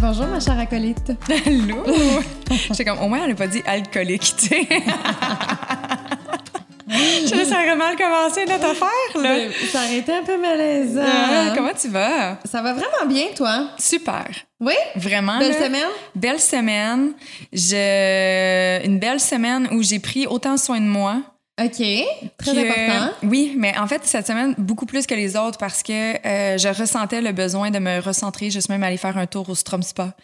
Bonjour, ma chère acolyte. Allô? J'étais comme, au moins, elle n'a pas dit alcoolique, tu sais. Je ça aurait mal commencé notre affaire, là. Ben, Ça aurait été un peu malaisant. Ah, comment tu vas? Ça va vraiment bien, toi? Super. Oui? Vraiment. Belle là. semaine? Belle semaine. Je... Une belle semaine où j'ai pris autant soin de moi. OK. Très que- important. Oui, mais en fait, cette semaine, beaucoup plus que les autres parce que euh, je ressentais le besoin de me recentrer. juste même aller faire un tour au Strom Spa.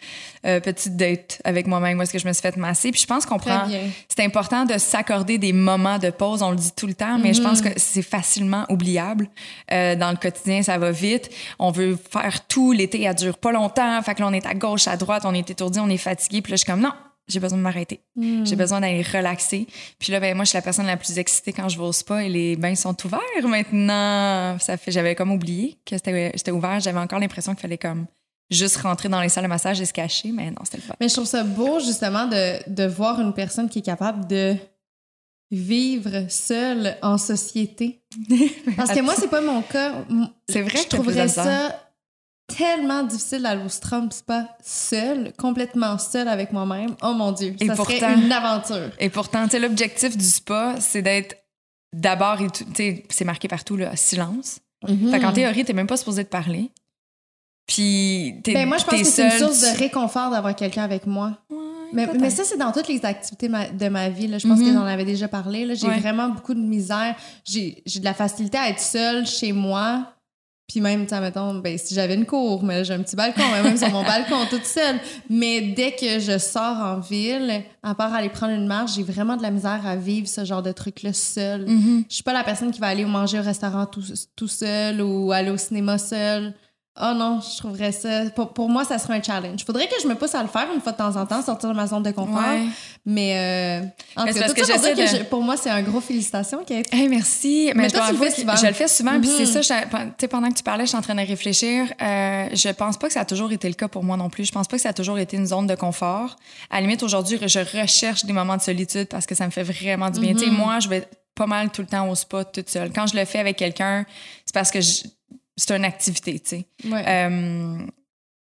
Euh, petite date avec moi-même où est-ce que je me suis fait masser. Puis je pense qu'on prend... C'est important de s'accorder des moments de pause. On le dit tout le temps, mais je pense que c'est facilement oubliable. Euh, dans le quotidien, ça va vite. On veut faire tout. L'été, elle dure pas longtemps. Fait que là, on est à gauche, à droite, on est étourdi, on est fatigué. Puis là, je suis comme, non, j'ai besoin de m'arrêter. J'ai besoin d'aller relaxer. Puis là, ben, moi, je suis la personne la plus excitée quand je vais au spa et les bains sont ouverts maintenant. Ça fait, j'avais comme oublié que c'était ouvert. J'avais encore l'impression qu'il fallait comme juste rentrer dans les salles de massage et se cacher, mais non, c'était le fun. Mais je trouve ça beau, justement, de, de voir une personne qui est capable de vivre seule en société. Parce que moi, c'est pas mon cas. C'est vrai Je que trouverais ça tellement difficile d'aller au Strom Spa seule, complètement seule avec moi-même. Oh mon Dieu, Et ça pourtant- serait une aventure. Et pourtant, tu l'objectif du spa, c'est d'être d'abord, c'est marqué partout, là, silence. Mhm. Fait qu'en théorie, t'es même pas supposé de parler. Puis, t'es Ben moi, je pense que c'est une source tu- de réconfort d'avoir quelqu'un avec moi. Ouais, Mais, ça, c'est dans toutes les activités ma- de ma vie. là. Je pense Mhm. que j'en avais déjà parlé. J'ai Ouais. vraiment beaucoup de misère. J'ai de la facilité à être seule chez moi. Puis même, tu mettons, ben, si j'avais une cour, mais j'ai un petit balcon, mais même sur mon balcon, toute seule. Mais dès que je sors en ville, à part aller prendre une marche, j'ai vraiment de la misère à vivre ce genre de truc-là seule. Mhm. Je suis pas la personne qui va aller manger au restaurant tout, tout seul ou aller au cinéma seul. Oh non, je trouverais ça. Pour, pour moi, ça serait un challenge. Faudrait que je me pousse à le faire une fois de temps en temps, sortir de ma zone de confort. Ouais. Mais, euh, en tout cas, tout que ça pour que je- pour moi, c'est un gros félicitations, Kate. Hey, merci. Mais, Mais je toi, tu le fais souvent. Je le fais souvent. Puis Mhm. c'est ça, je- tu sais, pendant que tu parlais, je suis en train de réfléchir. Euh, je pense pas que ça a toujours été le cas pour moi non plus. Je pense pas que ça a toujours été une zone de confort. À la limite, aujourd'hui, je recherche des moments de solitude parce que ça me fait vraiment du bien. Tu sais, moi, je vais pas mal tout le temps au spa toute seule. Quand je le fais avec quelqu'un, c'est parce que je- c'est une activité, tu sais. Ouais. Euh,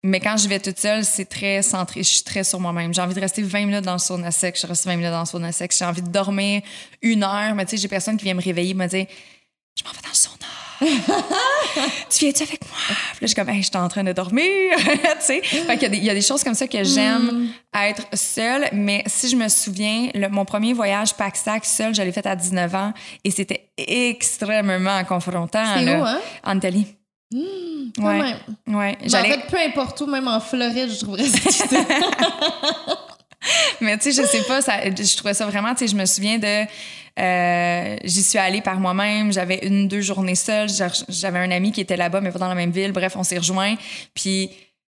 mais quand je vais toute seule, c'est très centré. Je suis très sur moi-même. J'ai envie de rester 20 minutes dans le sauna sec. Je reste 20 minutes dans le sauna sec. J'ai envie de dormir une heure. Mais tu sais, j'ai personne qui vient me réveiller me dire Je m'en vais dans le sauna. tu viens-tu avec moi? Puis là, je suis comme, hey, je suis en train de dormir. tu sais? Fait qu'il y y, a des choses comme ça que j'aime être seule. Mais si je me souviens, le- mon premier voyage pack-sac seul, je l'ai fait à 19 ans et c'était extrêmement confrontant. C'est où, hein? En Italie. Quand Ouais. même. Ouais. Mais En fait, peu importe où, même en Floride, je trouverais ça. Mais tu sais, je sais pas, ça, je trouvais ça vraiment, tu sais, je me souviens de. Euh, J'y suis allée par moi-même. J'avais une, deux journées seule. J'a- J'avais un ami qui était là-bas, mais pas dans la même ville. Bref, on s'est rejoints. Puis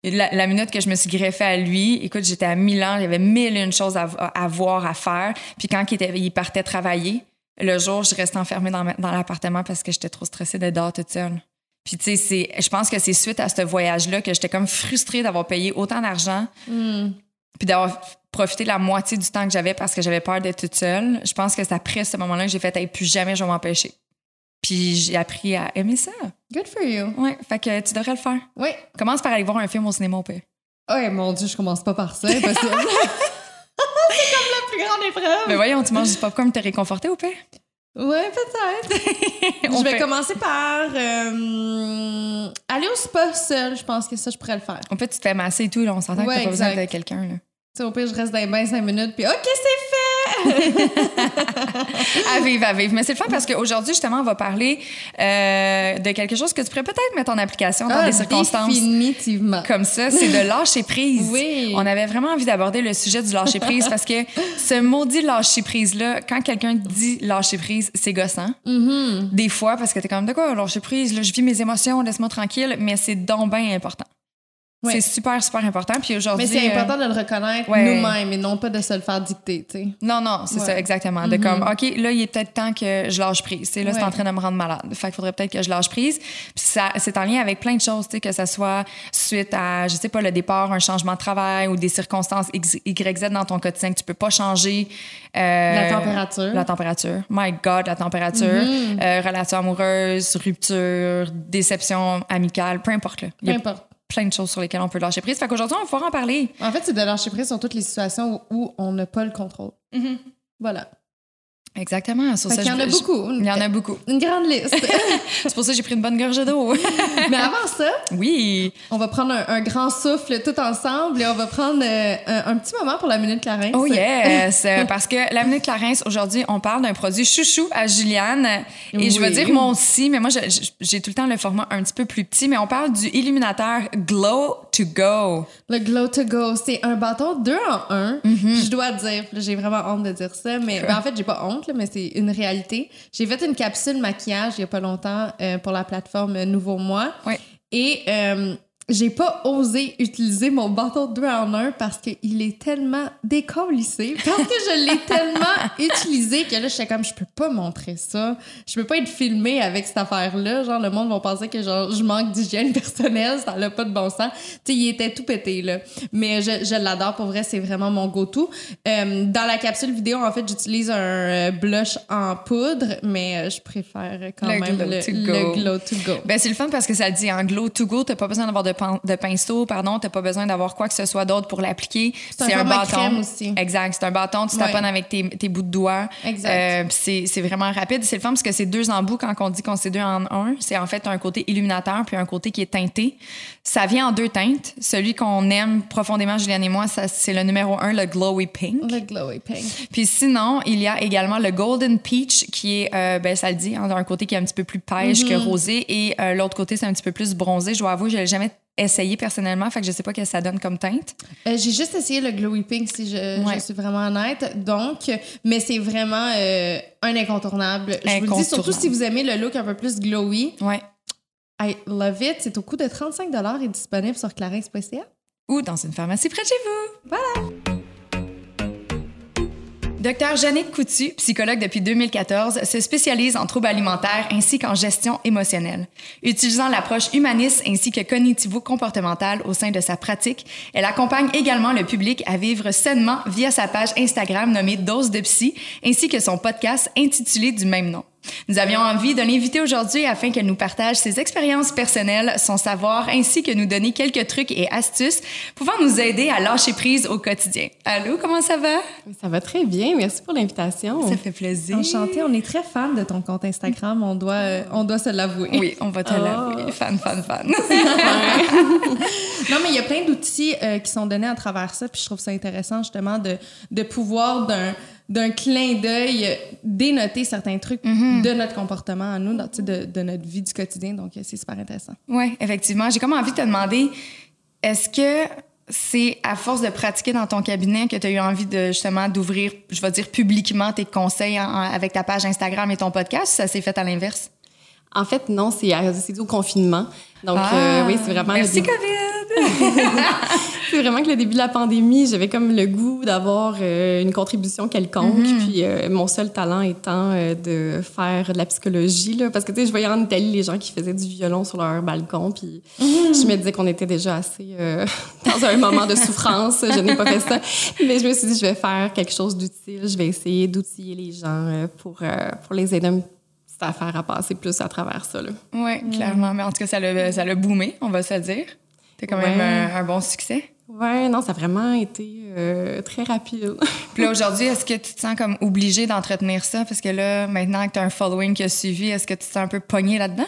la, minute que je me suis greffée à lui, écoute, j'étais à Milan. Avait mille une choses à, voir, à faire. Puis quand il, était, il partait travailler, le jour, je restais enfermée dans, l'appartement parce que j'étais trop stressée d'être dehors toute seule. Puis, tu sais, je pense que c'est suite à ce voyage-là que j'étais comme frustrée d'avoir payé autant d'argent Hmm. Puis d'avoir profité de la moitié du temps que j'avais parce que j'avais peur d'être toute seule. Je pense que c'est après ce moment-là que j'ai fait hey, plus jamais je vais m'empêcher. Puis j'ai appris à aimer ça. Good for you. Ouais, fait que tu devrais le faire. Oui. Commence par aller voir un film au cinéma au pire. Oh mon Dieu, je commence pas par ça. Parce que... c'est comme la plus grande épreuve. Mais voyons, tu manges du popcorn, t'es réconforté au pire? Ouais, peut-être. Je vais fait- commencer par euh, aller au spa seul. Je pense que ça, je pourrais le faire. Au pire, tu te fais masser et tout, là, on s'entend Ouais, que t'as pas besoin exact. de quelqu'un. Tu sais, au pire, je reste dans les bains cinq minutes, puis OK, c'est fait! à vivre, à vivre. Mais c'est le fun parce qu'aujourd'hui, justement, on va parler euh, de quelque chose que tu pourrais peut-être mettre en application dans Ah, des circonstances Définitivement. comme ça, c'est de lâcher prise. Oui. On avait vraiment envie d'aborder le sujet du lâcher prise parce que ce maudit lâcher prise-là, quand quelqu'un dit lâcher prise, c'est gossant. Mm-hmm. Des fois, parce que t'es comme de quoi lâcher prise, là, je vis mes émotions, laisse-moi tranquille, mais c'est donc bien important. Ouais. C'est super, super important. Puis aujourd'hui. Mais c'est euh, important de le reconnaître ouais. nous-mêmes et non pas de se le faire dicter, tu sais. Non, non, c'est Ouais. ça, exactement. De comme, OK, là, il est peut-être temps que je lâche prise. Là, c'est en train de me rendre malade. Fait qu'il faudrait peut-être que je lâche prise. Puis ça, c'est en lien avec plein de choses, tu sais, que ça soit suite à, je sais pas, le départ, un changement de travail ou des circonstances X, YZ dans ton quotidien que tu peux pas changer. Euh, La température. La température. My God, la température. Mm-hmm. Euh, relation amoureuse, rupture, déception amicale, peu importe. Là. Peu y importe. Plein de choses sur lesquelles on peut lâcher prise. Fait qu'aujourd'hui, on va pouvoir en parler. En fait, c'est de lâcher prise sur toutes les situations où, où on n'a pas le contrôle. Voilà. Exactement. Sur ça, qu'il y en a beaucoup. Il y en a beaucoup. Une grande liste. C'est pour ça que j'ai pris une bonne gorgée d'eau. Mais avant ça, oui. on va prendre un, un grand souffle tout ensemble et on va prendre euh, un, un petit moment pour la minute Clarence. Oh yes! Euh, Parce que la Minute Clarence, aujourd'hui, on parle d'un produit chouchou à Juliane. Et je vais dire moi aussi, mais moi, j'ai tout le temps le format un petit peu plus petit, mais on parle du illuminateur Glow to Go. Le Glow to Go, c'est un bâton 2 en 1. Mhm. Je dois dire, j'ai vraiment honte de dire ça, mais ben, en fait, j'ai pas honte, là, mais c'est une réalité. J'ai fait une capsule maquillage il y a pas longtemps euh, pour la plateforme Nouveau Moi. Et euh, j'ai pas osé utiliser mon bâton 2 en 1 parce qu'il est tellement décollissé, parce que je l'ai tellement utilisé que là, j'étais comme, je peux pas montrer ça. Je peux pas être filmée avec cette affaire-là. Genre, le monde va penser que genre, je manque d'hygiène personnelle, ça n'a pas de bon sens. Tu sais, il était tout pété, là. Mais je, je l'adore, pour vrai, c'est vraiment mon go-to. Euh, dans la capsule vidéo, en fait, j'utilise un euh, blush en poudre, mais euh, je préfère quand Le même Glow le, to le Go. Glow to Go. Ben, c'est le fun parce que ça dit en Glow to Go. T'as pas besoin d'avoir de, de pinceau, pardon. T'as pas besoin d'avoir quoi que ce soit d'autre pour l'appliquer. C'est un format crème aussi. Exact. C'est un bâton. Tu Ouais. taponnes avec tes, tes bouts de doigts. Exact. Euh, c'est vraiment rapide. C'est le fun parce que c'est deux embouts quand on dit qu'on c'est deux en un. C'est en fait un côté illuminateur puis un côté qui est teinté. Ça vient en deux teintes. Celui qu'on aime profondément, Juliane et moi, c'est le numéro un, le Glowy Pink. Le Glowy Pink. Puis sinon, il y a également le Golden Peach qui est, euh, ben ça le dit, hein, d'un côté qui est un petit peu plus pêche que rosé et euh, l'autre côté c'est un petit peu plus bronzé. Je dois avouer, je l'ai jamais essayé personnellement, fait que je sais pas ce que ça donne comme teinte. Euh, j'ai juste essayé le Glowy Pink, si je, Ouais. je suis vraiment honnête. Donc, mais c'est vraiment euh, un incontournable. Je vous le dis, surtout si vous aimez le look un peu plus glowy. Ouais. I love it. C'est au coût de 35 et disponible sur clarins.ca. Ou dans une pharmacie près de chez vous. Voilà. Docteur Jannick Coutu, psychologue depuis 2014, se spécialise en troubles alimentaires ainsi qu'en gestion émotionnelle. Utilisant l'approche humaniste ainsi que cognitivo-comportementale au sein de sa pratique, elle accompagne également le public à vivre sainement via sa page Instagram nommée Dose de Psy ainsi que son podcast intitulé du même nom. Nous avions envie de l'inviter aujourd'hui afin qu'elle nous partage ses expériences personnelles, son savoir, ainsi que nous donner quelques trucs et astuces pouvant nous aider à lâcher prise au quotidien. Allô, comment ça va? Ça va très bien. Merci pour l'invitation. Ça fait plaisir. Enchantée, on est très fan de ton compte Instagram, on doit, euh, on doit se l'avouer. Oui, on va te l'avouer. Fan, fan, fan. Non, mais il y a plein d'outils euh, qui sont donnés à travers ça, puis je trouve ça intéressant justement de, de pouvoir d'un d'un clin d'œil euh, dénoter certains trucs de notre comportement à nous, dans- de, de notre vie du quotidien. Donc, euh, c'est super intéressant. Oui, effectivement. J'ai comme envie de te demander, est-ce que c'est à force de pratiquer dans ton cabinet que tu as eu envie de justement d'ouvrir, je vais dire publiquement tes conseils en- en- avec ta page Instagram et ton podcast ou ça s'est fait à l'inverse? En fait, non, c'est au confinement. Donc, Ah, euh, oui, c'est vraiment, Merci, COVID! c'est vraiment que le début de la pandémie, j'avais comme le goût d'avoir euh, une contribution quelconque. Puis, euh, mon seul talent étant de faire de la psychologie. Là, parce que, tu sais, je voyais en Italie les gens qui faisaient du violon sur leur balcon. Puis, je me disais qu'on était déjà assez dans un moment de souffrance. Je n'ai pas fait ça. Mais je me suis dit, je vais faire quelque chose d'utile. Je vais essayer d'outiller les gens pour, pour les aider un petite affaire à passer plus à travers ça. Là. Oui, clairement. Mais en tout cas, ça l'a, ça l'a boomé, on va se le dire. T'as quand même un, un bon succès. Ouais, non, ça a vraiment été euh, très rapide. Puis là, aujourd'hui, est-ce que tu te sens comme obligé d'entretenir ça? Parce que là, maintenant que tu as un following qui a suivi, est-ce que tu te sens un peu pogné là-dedans?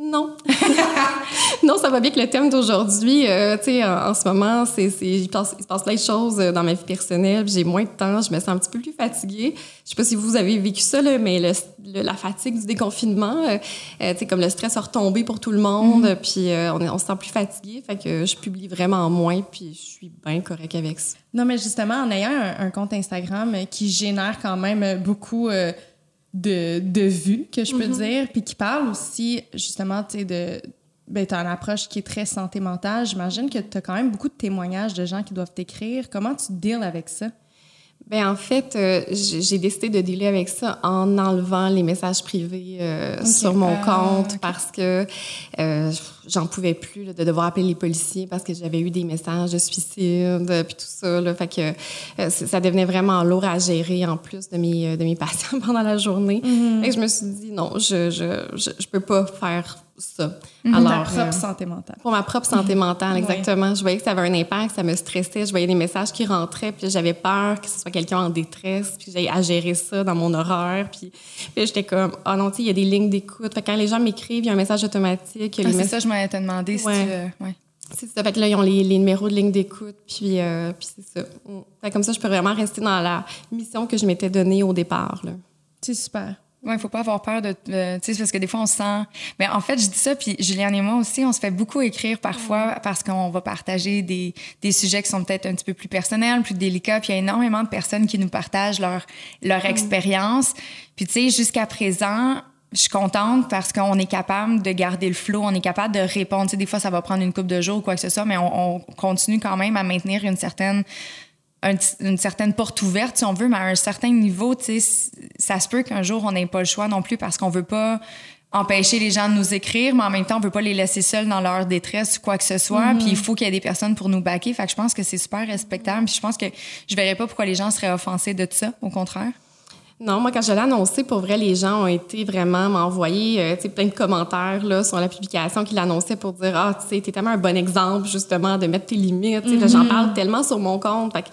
Non. non, ça va bien que le thème d'aujourd'hui, euh, tu sais, en, en, ce moment, c'est, c'est, il, passe, il se passe plein de choses euh, dans ma vie personnelle. J'ai moins de temps, je me sens un petit peu plus fatiguée. Je sais pas si vous avez vécu ça, là, mais le, le, la fatigue du déconfinement, euh, euh, tu sais, comme le stress a retombé pour tout le monde, mm-hmm. puis euh, on, est, on se sent plus fatigué. Fait que je publie vraiment moins, puis je suis bien correct avec ça. Non, mais justement, en ayant un, un compte Instagram qui génère quand même beaucoup de, de vues, que je peux mm -hmm. dire, puis qui parle aussi, justement, tu sais, de. Ben, tu as une approche qui est très santé mentale. J'imagine que tu as quand même beaucoup de témoignages de gens qui doivent t'écrire. Comment tu deals avec ça? Ben en fait, euh, j'ai décidé de dealer avec ça en enlevant les messages privés euh, okay. sur mon ah, compte okay. parce que euh, j'en pouvais plus là, de devoir appeler les policiers parce que j'avais eu des messages de suicide puis tout ça. Là, fait que euh, ça devenait vraiment lourd à gérer en plus de mes de mes patients pendant la journée. Mm -hmm. Et je me suis dit non, je je je, je peux pas faire ça. Mm -hmm. Alors, ta propre santé mentale. Pour ma propre santé mentale, exactement. Je voyais que ça avait un impact, ça me stressait. Je voyais des messages qui rentraient, puis j'avais peur que ce soit quelqu'un en détresse, puis j'ai à gérer ça dans mon horaire. Puis, puis j'étais comme, oh non, tu sais, il y a des lignes d'écoute. Fait quand les gens m'écrivent, il y a un message automatique. Ah, c'est messages... ça, je si ouais. tu... Euh, ouais. C'est ça. Fait que là, ils ont les, les numéros de ligne d'écoute, puis, euh, puis c'est ça. Fait comme ça, je peux vraiment rester dans la mission que je m'étais donnée au départ. C'est super. Oui, il faut pas avoir peur de. Tu sais, parce que des fois, on se sent. Mais en fait, je dis ça, puis Juliane et moi aussi, on se fait beaucoup écrire parfois parce qu'on va partager des, des sujets qui sont peut-être un petit peu plus personnels, plus délicats. Puis il y a énormément de personnes qui nous partagent leur, leur expérience. Puis tu sais, jusqu'à présent, je suis contente parce qu'on est capable de garder le flow, on est capable de répondre. Tu sais, des fois, ça va prendre une couple de jours ou quoi que ce soit, mais on, on continue quand même à maintenir une certaine un, une certaine porte ouverte, si on veut, mais à un certain niveau, tu sais, ça se peut qu'un jour, on n'ait pas le choix non plus parce qu'on veut pas empêcher les gens de nous écrire, mais en même temps, on veut pas les laisser seuls dans leur détresse ou quoi que ce soit. Mm -hmm. Puis il faut qu'il y ait des personnes pour nous baquer. Fait que je pense que c'est super respectable. Puis je pense que je verrais pas pourquoi les gens seraient offensés de ça, au contraire. Non, moi, quand je l'ai annoncé, pour vrai, les gens ont été vraiment m'envoyer euh, plein de commentaires là, sur la publication qui l'annonçaient pour dire Ah, tu sais, t'es tellement un bon exemple, justement, de mettre tes limites. Mm -hmm. J'en parle tellement sur mon compte. Fait que,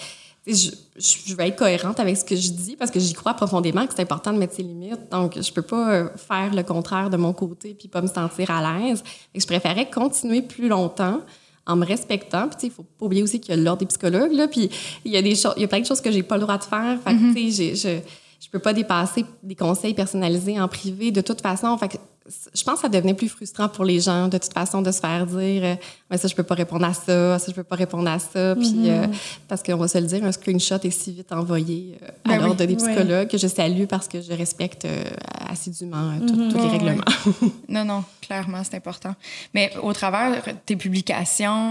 je, je, vais être cohérente avec ce que je dis parce que j'y crois profondément que c'est important de mettre ses limites. Donc, je peux pas faire le contraire de mon côté puis pas me sentir à l'aise. Je préférais continuer plus longtemps en me respectant. Puis, il faut pas oublier aussi qu'il y a l'ordre des psychologues, là. Puis, il y a des choses, il y a plein de choses que j'ai pas le droit de faire. Fait que, mm -hmm. tu sais, je je peux pas dépasser des conseils personnalisés en privé de toute façon. Fait que je pense que ça devenait plus frustrant pour les gens de toute façon de se faire dire euh, mais ça je peux pas répondre à ça, ça je peux pas répondre à ça puis mm -hmm. euh, parce qu'on va se le dire un screenshot est si vite envoyé euh, à ben l'ordre oui, des psychologues oui. que je salue parce que je respecte euh, assidûment mm -hmm. tous les règlements. non non, clairement c'est important. Mais au travers tes publications,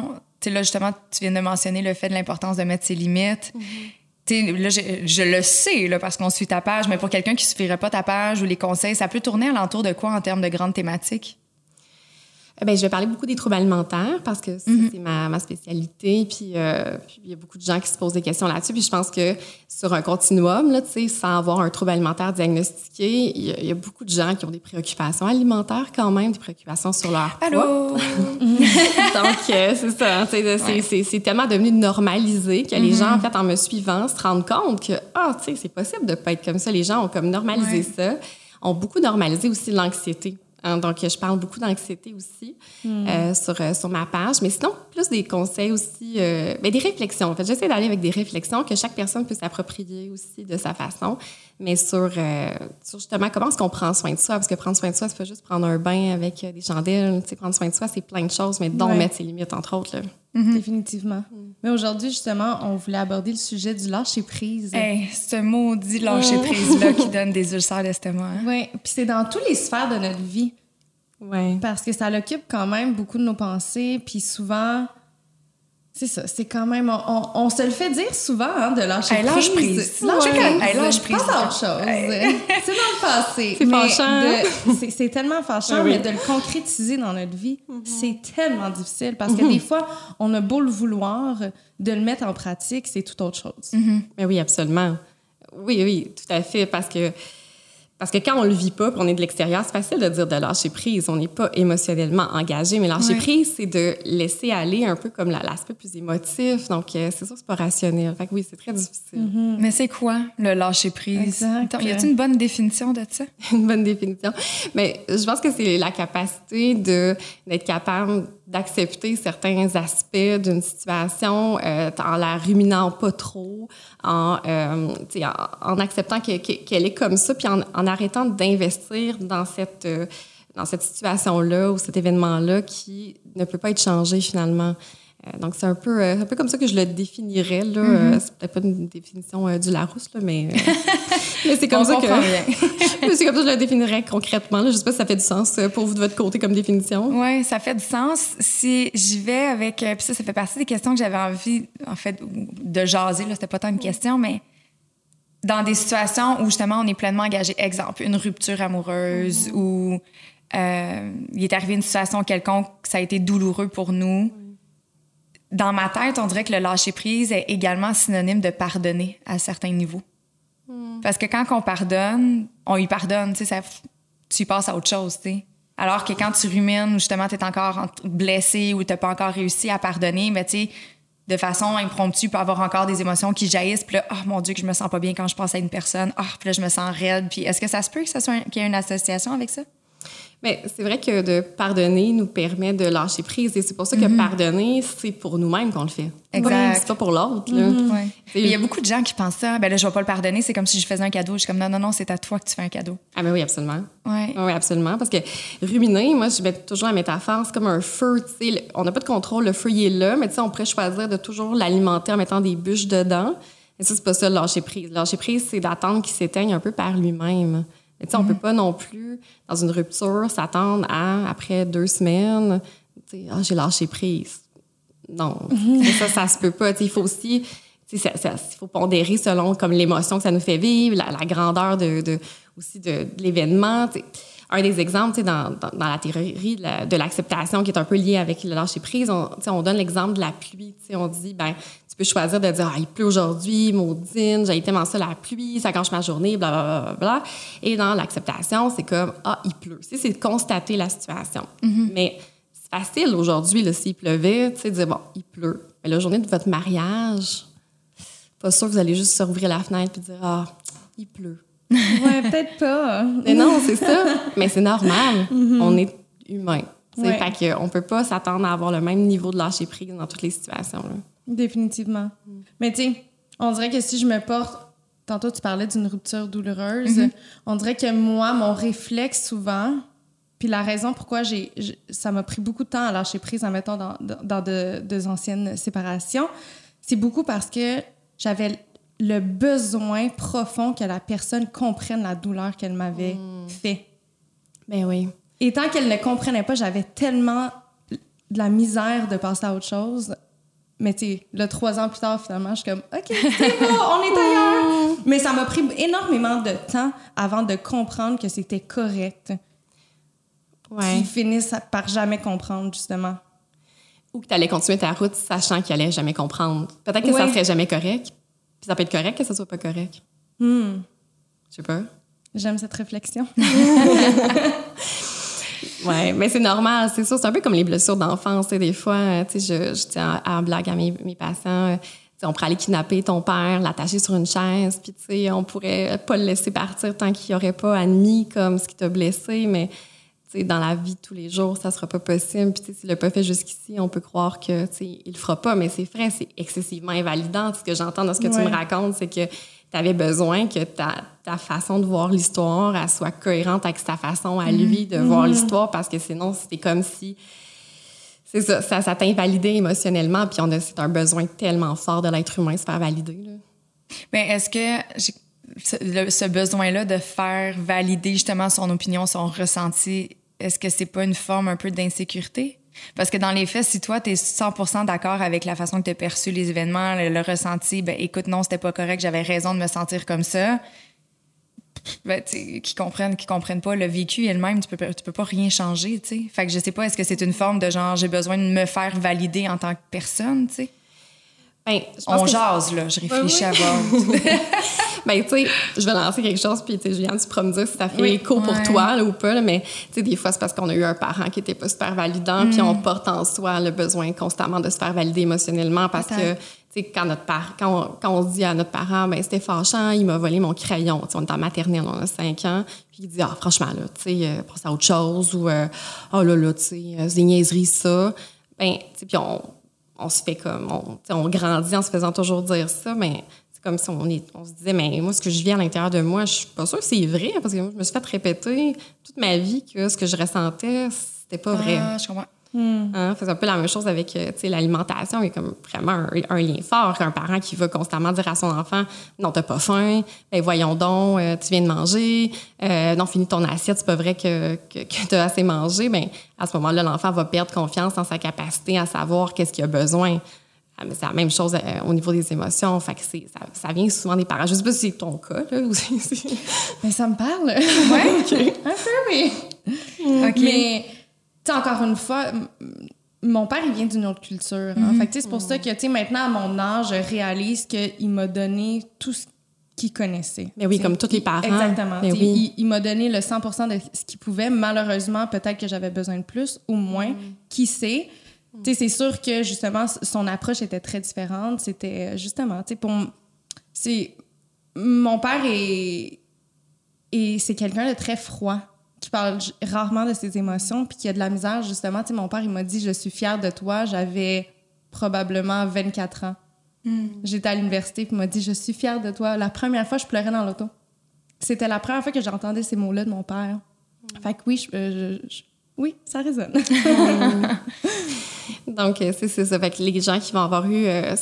tu sais là justement tu viens de mentionner le fait de l'importance de mettre ses limites. Mm -hmm là, je, je, le sais là, parce qu'on suit ta page, mais pour quelqu'un qui ne suivrait pas ta page ou les conseils, ça peut tourner alentour de quoi en termes de grandes thématiques? Eh ben, je vais parler beaucoup des troubles alimentaires parce que c'est mm -hmm. ma, ma, spécialité. Puis, euh, puis, il y a beaucoup de gens qui se posent des questions là-dessus. Puis je pense que sur un continuum, là, sans avoir un trouble alimentaire diagnostiqué, il y, a, il y, a beaucoup de gens qui ont des préoccupations alimentaires quand même, des préoccupations sur leur Allô? poids. Donc, euh, c'est ça. Ouais. C'est tellement devenu normalisé que mm -hmm. les gens, en fait, en me suivant, se rendent compte que, ah, oh, tu sais, c'est possible de pas être comme ça. Les gens ont comme normalisé ouais. ça, ont beaucoup normalisé aussi l'anxiété. Hein, donc, je parle beaucoup d'anxiété aussi mm. euh, sur, euh, sur ma page. Mais sinon, plus des conseils aussi, euh, ben, des réflexions. En fait, j'essaie d'aller avec des réflexions que chaque personne peut s'approprier aussi de sa façon, mais sur, euh, sur justement comment est-ce qu'on prend soin de soi. Parce que prendre soin de soi, c'est pas juste prendre un bain avec des chandelles. Tu sais, prendre soin de soi, c'est plein de choses, mais dont ouais. mettre ses limites, entre autres. Là. Mm -hmm. Définitivement. Mm. Mais aujourd'hui, justement, on voulait aborder le sujet du lâcher-prise. Hey, ce maudit lâcher-prise-là qui donne des ulcères d'estomac. Hein? Oui, puis c'est dans toutes les sphères de notre vie. Oui. Parce que ça l'occupe quand même beaucoup de nos pensées, puis souvent... C'est ça, c'est quand même... On, on, se le fait dire souvent, hein, de lâcher hey, lâche prise. Lâche prise. Hey, lâche prise. Pas d'autre chose. Hey. C'est dans le passé. C'est fâchant. C'est tellement fâchant, oui. mais de le concrétiser dans notre vie, mm -hmm. c'est tellement difficile. Parce que mm -hmm. des fois, on a beau le vouloir, de le mettre en pratique, c'est tout autre chose. Mm -hmm. Mais oui, absolument. Oui, oui, tout à fait. Parce que Parce que quand on le vit pas, puis on est de l'extérieur, c'est facile de dire de lâcher prise. On n'est pas émotionnellement engagé, mais lâcher Ouais. prise, c'est de laisser aller un peu comme la- l'aspect plus émotif. Donc, euh, c'est sûr c'est pas rationnel. Fait que oui, c'est très difficile. Mais c'est quoi le lâcher prise? Attends, Y a-t-il une bonne définition de ça? une bonne définition. Mais je pense que c'est la capacité de d'être capable d'accepter certains aspects d'une situation euh, en la ruminant pas trop, en, euh, en, en acceptant que- que- qu'elle est comme ça, puis en, en arrêtant d'investir dans cette euh, dans cette situation-là ou cet événement-là qui ne peut pas être changé finalement. Euh, donc, c'est un peu, euh, un peu comme ça que je le définirais. Là. Euh, c'est peut-être pas une définition du Larousse, là, mais, mais c'est comme On ça que... bien. Mais c'est comme ça que je le définirais concrètement. Là. Je sais pas si ça fait du sens euh, pour vous de votre côté comme définition. Oui, ça fait du sens. Si j'y vais avec. euh, Puis ça, ça fait partie des questions que j'avais envie, en fait, de jaser. Là, c'était pas tant une question, mais dans des situations où justement on est pleinement engagé. Exemple, une rupture amoureuse ou euh, il est arrivé une situation quelconque, ça a été douloureux pour nous. Dans ma tête, on dirait que le lâcher prise est également synonyme de pardonner à certains niveaux. Parce que quand on pardonne, on y pardonne, tu sais, tu passes à autre chose, tu sais. Alors que quand tu rumines justement tu es encore en- blessé ou tu pas encore réussi à pardonner, mais tu sais, de façon impromptue, tu peux avoir encore des émotions qui jaillissent. Puis là, oh mon Dieu, que je me sens pas bien quand je pense à une personne. Ah, puis là, je me sens raide. Puis est-ce que ça se peut que ça soit qu'il y ait une association avec ça? Mais c'est vrai que de pardonner nous permet de lâcher prise. Et c'est pour ça que pardonner, c'est pour nous-mêmes qu'on le fait. Exact. C'est pas pour l'autre. Ouais. C'est- Il y a beaucoup de gens qui pensent ça. Ben là, je vais pas le pardonner. C'est comme si je faisais un cadeau. Je suis comme non, non, non, c'est à toi que tu fais un cadeau. Ah, ben oui, absolument. Ouais. Oui, absolument. Parce que ruminer, moi, je mets toujours la métaphore, c'est comme un feu. tu sais, le- On n'a pas de contrôle, le feu, il est là, mais tu sais, on pourrait choisir de toujours l'alimenter en mettant des bûches dedans. Et ça, c'est pas ça, lâcher prise. Lâcher prise, c'est d'attendre qu'il s'éteigne un peu par lui-même. Mais on peut pas non plus, dans une rupture, s'attendre à, après deux semaines, ah, j'ai lâché prise. Non, ça, ça se peut pas. Il faut aussi, ça- ça- faut pondérer selon comme l'émotion que ça nous fait vivre, la, la grandeur de, de- aussi de, de l'événement. Un des exemples, dans, dans, dans la théorie de la- de l'acceptation qui est un peu liée avec le lâcher prise, on, donne l'exemple de la pluie. On dit, ben, tu peux choisir de dire, ah, il pleut aujourd'hui, maudine, j'ai tellement ça la pluie, ça gâche ma journée, bla, bla, bla, bla. Et dans l'acceptation, c'est comme, ah, il pleut. Tu sais, c'est constater la situation. Mais c'est facile aujourd'hui, s'il pleuvait, tu sais, de dire, bon, il pleut. Mais la journée de votre mariage, pas sûr que vous allez juste se rouvrir la fenêtre et dire, ah, il pleut. Ouais, peut-être pas. Mais non, c'est ça. Mais c'est normal. On est humain. Ouais. Fait que on peut pas s'attendre à avoir le même niveau de lâcher prise dans toutes les situations. là. Définitivement. Mais tu sais, on dirait que si je me porte. Tantôt, tu parlais d'une rupture douloureuse. On dirait que moi, mon réflexe souvent, puis la raison pourquoi j'ai, ça m'a pris beaucoup de temps à lâcher prise, en mettant dans, dans, dans de, deux anciennes séparations, c'est beaucoup parce que j'avais le besoin profond que la personne comprenne la douleur qu'elle m'avait fait. Ben oui. Et tant qu'elle ne comprenait pas, j'avais tellement de la misère de passer à autre chose. Mais tu sais, là, trois ans plus tard, finalement, je suis comme, OK, c'est bon, on est ailleurs. Mais ça m'a pris énormément de temps avant de comprendre que c'était correct. Ouais. Qu'ils finissent par jamais comprendre, justement. Ou que tu allais continuer ta route sachant qu'il allait jamais comprendre. Peut-être que ça Ouais. serait jamais correct. Puis ça peut être correct que ça soit pas correct. Hmm. Je sais pas. J'aime cette réflexion. Ouais, mais c'est normal, c'est sûr. C'est un peu comme les blessures d'enfance. tu sais, Des fois, euh, tu sais, je, je dis en, blague à mes, mes patients, euh, tu sais, on pourrait aller kidnapper ton père, l'attacher sur une chaise, puis tu sais, on pourrait pas le laisser partir tant qu'il aurait pas admis comme ce qui t'a blessé, mais tu sais, dans la vie de tous les jours, ça sera pas possible. Puis tu sais, s'il l'a pas fait jusqu'ici, on peut croire que tu sais, il le fera pas, mais c'est vrai, c'est excessivement invalidant. Ce que j'entends dans ce que tu me racontes, c'est que tu avais besoin que ta, ta façon de voir l'histoire elle soit cohérente avec sa façon à lui de voir l'histoire parce que sinon c'était comme si c'est ça ça, ça t'invalidait émotionnellement puis on a c'est un besoin tellement fort de l'être humain de se faire valider là. Mais est-ce que ce, le- ce besoin-là de faire valider justement son opinion, son ressenti, est-ce que c'est pas une forme un peu d'insécurité? Parce que dans les faits, si toi, tu es 100% d'accord avec la façon que tu as perçu les événements, le, le ressenti, ben écoute, non, c'était pas correct, j'avais raison de me sentir comme ça. Ben, qui comprennent, qui comprennent pas le vécu elle-même, tu peux, tu peux pas rien changer, tu sais. Fait que je sais pas, est-ce que c'est une forme de genre, j'ai besoin de me faire valider en tant que personne, tu sais? Ben, On jase, là. Je réfléchis oui. à voir. Ben, tu sais, je vais lancer quelque chose, puis, tu sais, Juliane, tu pourras me dire si ça fait Oui. écho pour Ouais. toi, là, ou pas, là, mais, tu sais, des fois, c'est parce qu'on a eu un parent qui était pas super validant, puis on porte en soi le besoin constamment de se faire valider émotionnellement parce que, Peut-être. tu sais, quand notre par- quand on, quand on se dit à notre parent, ben, c'était fâchant, il m'a volé mon crayon, tu sais, on est en maternelle, on a 5 ans, puis il dit, ah, franchement, là, tu sais, euh, pense à autre chose, ou, euh, oh là là, tu sais, euh, c'est des niaiseries, ça. Ben, tu sais, puis on, on se fait comme, on, grandit en se faisant toujours dire ça, mais comme si on, est, on se disait, mais moi, ce que je vis à l'intérieur de moi, je suis pas sûre que c'est vrai, parce que moi, je me suis fait répéter toute ma vie que ce que je ressentais, c'était pas vrai. Ah, je comprends. Hein? C'est un peu la même chose avec euh, tu sais, l'alimentation. Il y a comme vraiment un, un lien fort. Un parent qui va constamment dire à son enfant Non, t'as pas faim, ben voyons donc, euh, tu viens de manger, euh, non, finis ton assiette, c'est pas vrai que, que, que tu as assez mangé. Ben, à ce moment-là, l'enfant va perdre confiance en sa capacité à savoir qu'est-ce qu'il a besoin. Ah, mais C'est la même chose euh, au niveau des émotions. Fait que c'est- ça, ça vient souvent des parents. Je sais pas si c'est ton cas, là, ou Mais ça me parle. Ouais. Un peu, mais. OK. Mais, tu sais, encore une fois, mon père, il vient d'une autre culture. hein. Fait tu sais, c'est pour ça que, tu maintenant, à mon âge, je réalise qu'il m'a donné tout ce qu'il connaissait. Mais oui, comme tous les parents. Exactement. Mais oui. Il, il m'a donné le 100 de ce qu'il pouvait. Malheureusement, peut-être que j'avais besoin de plus ou moins. Qui sait? Tu sais, c'est sûr que, justement, son approche était très différente. C'était, euh, justement, tu sais, pour... C'est... Mon père est... Et c'est quelqu'un de très froid, qui parle rarement de ses émotions, puis qui a de la misère, justement. Tu sais, mon père, il m'a dit « Je suis fière de toi ». J'avais probablement 24 ans. J'étais à l'université, puis il m'a dit « Je suis fière de toi ». La première fois, je pleurais dans l'auto. C'était la première fois que j'entendais ces mots-là de mon père. Fait que oui, je, euh, je- je- oui, ça résonne. Donc, euh, c'est ça. Fait que les gens qui vont avoir eu euh,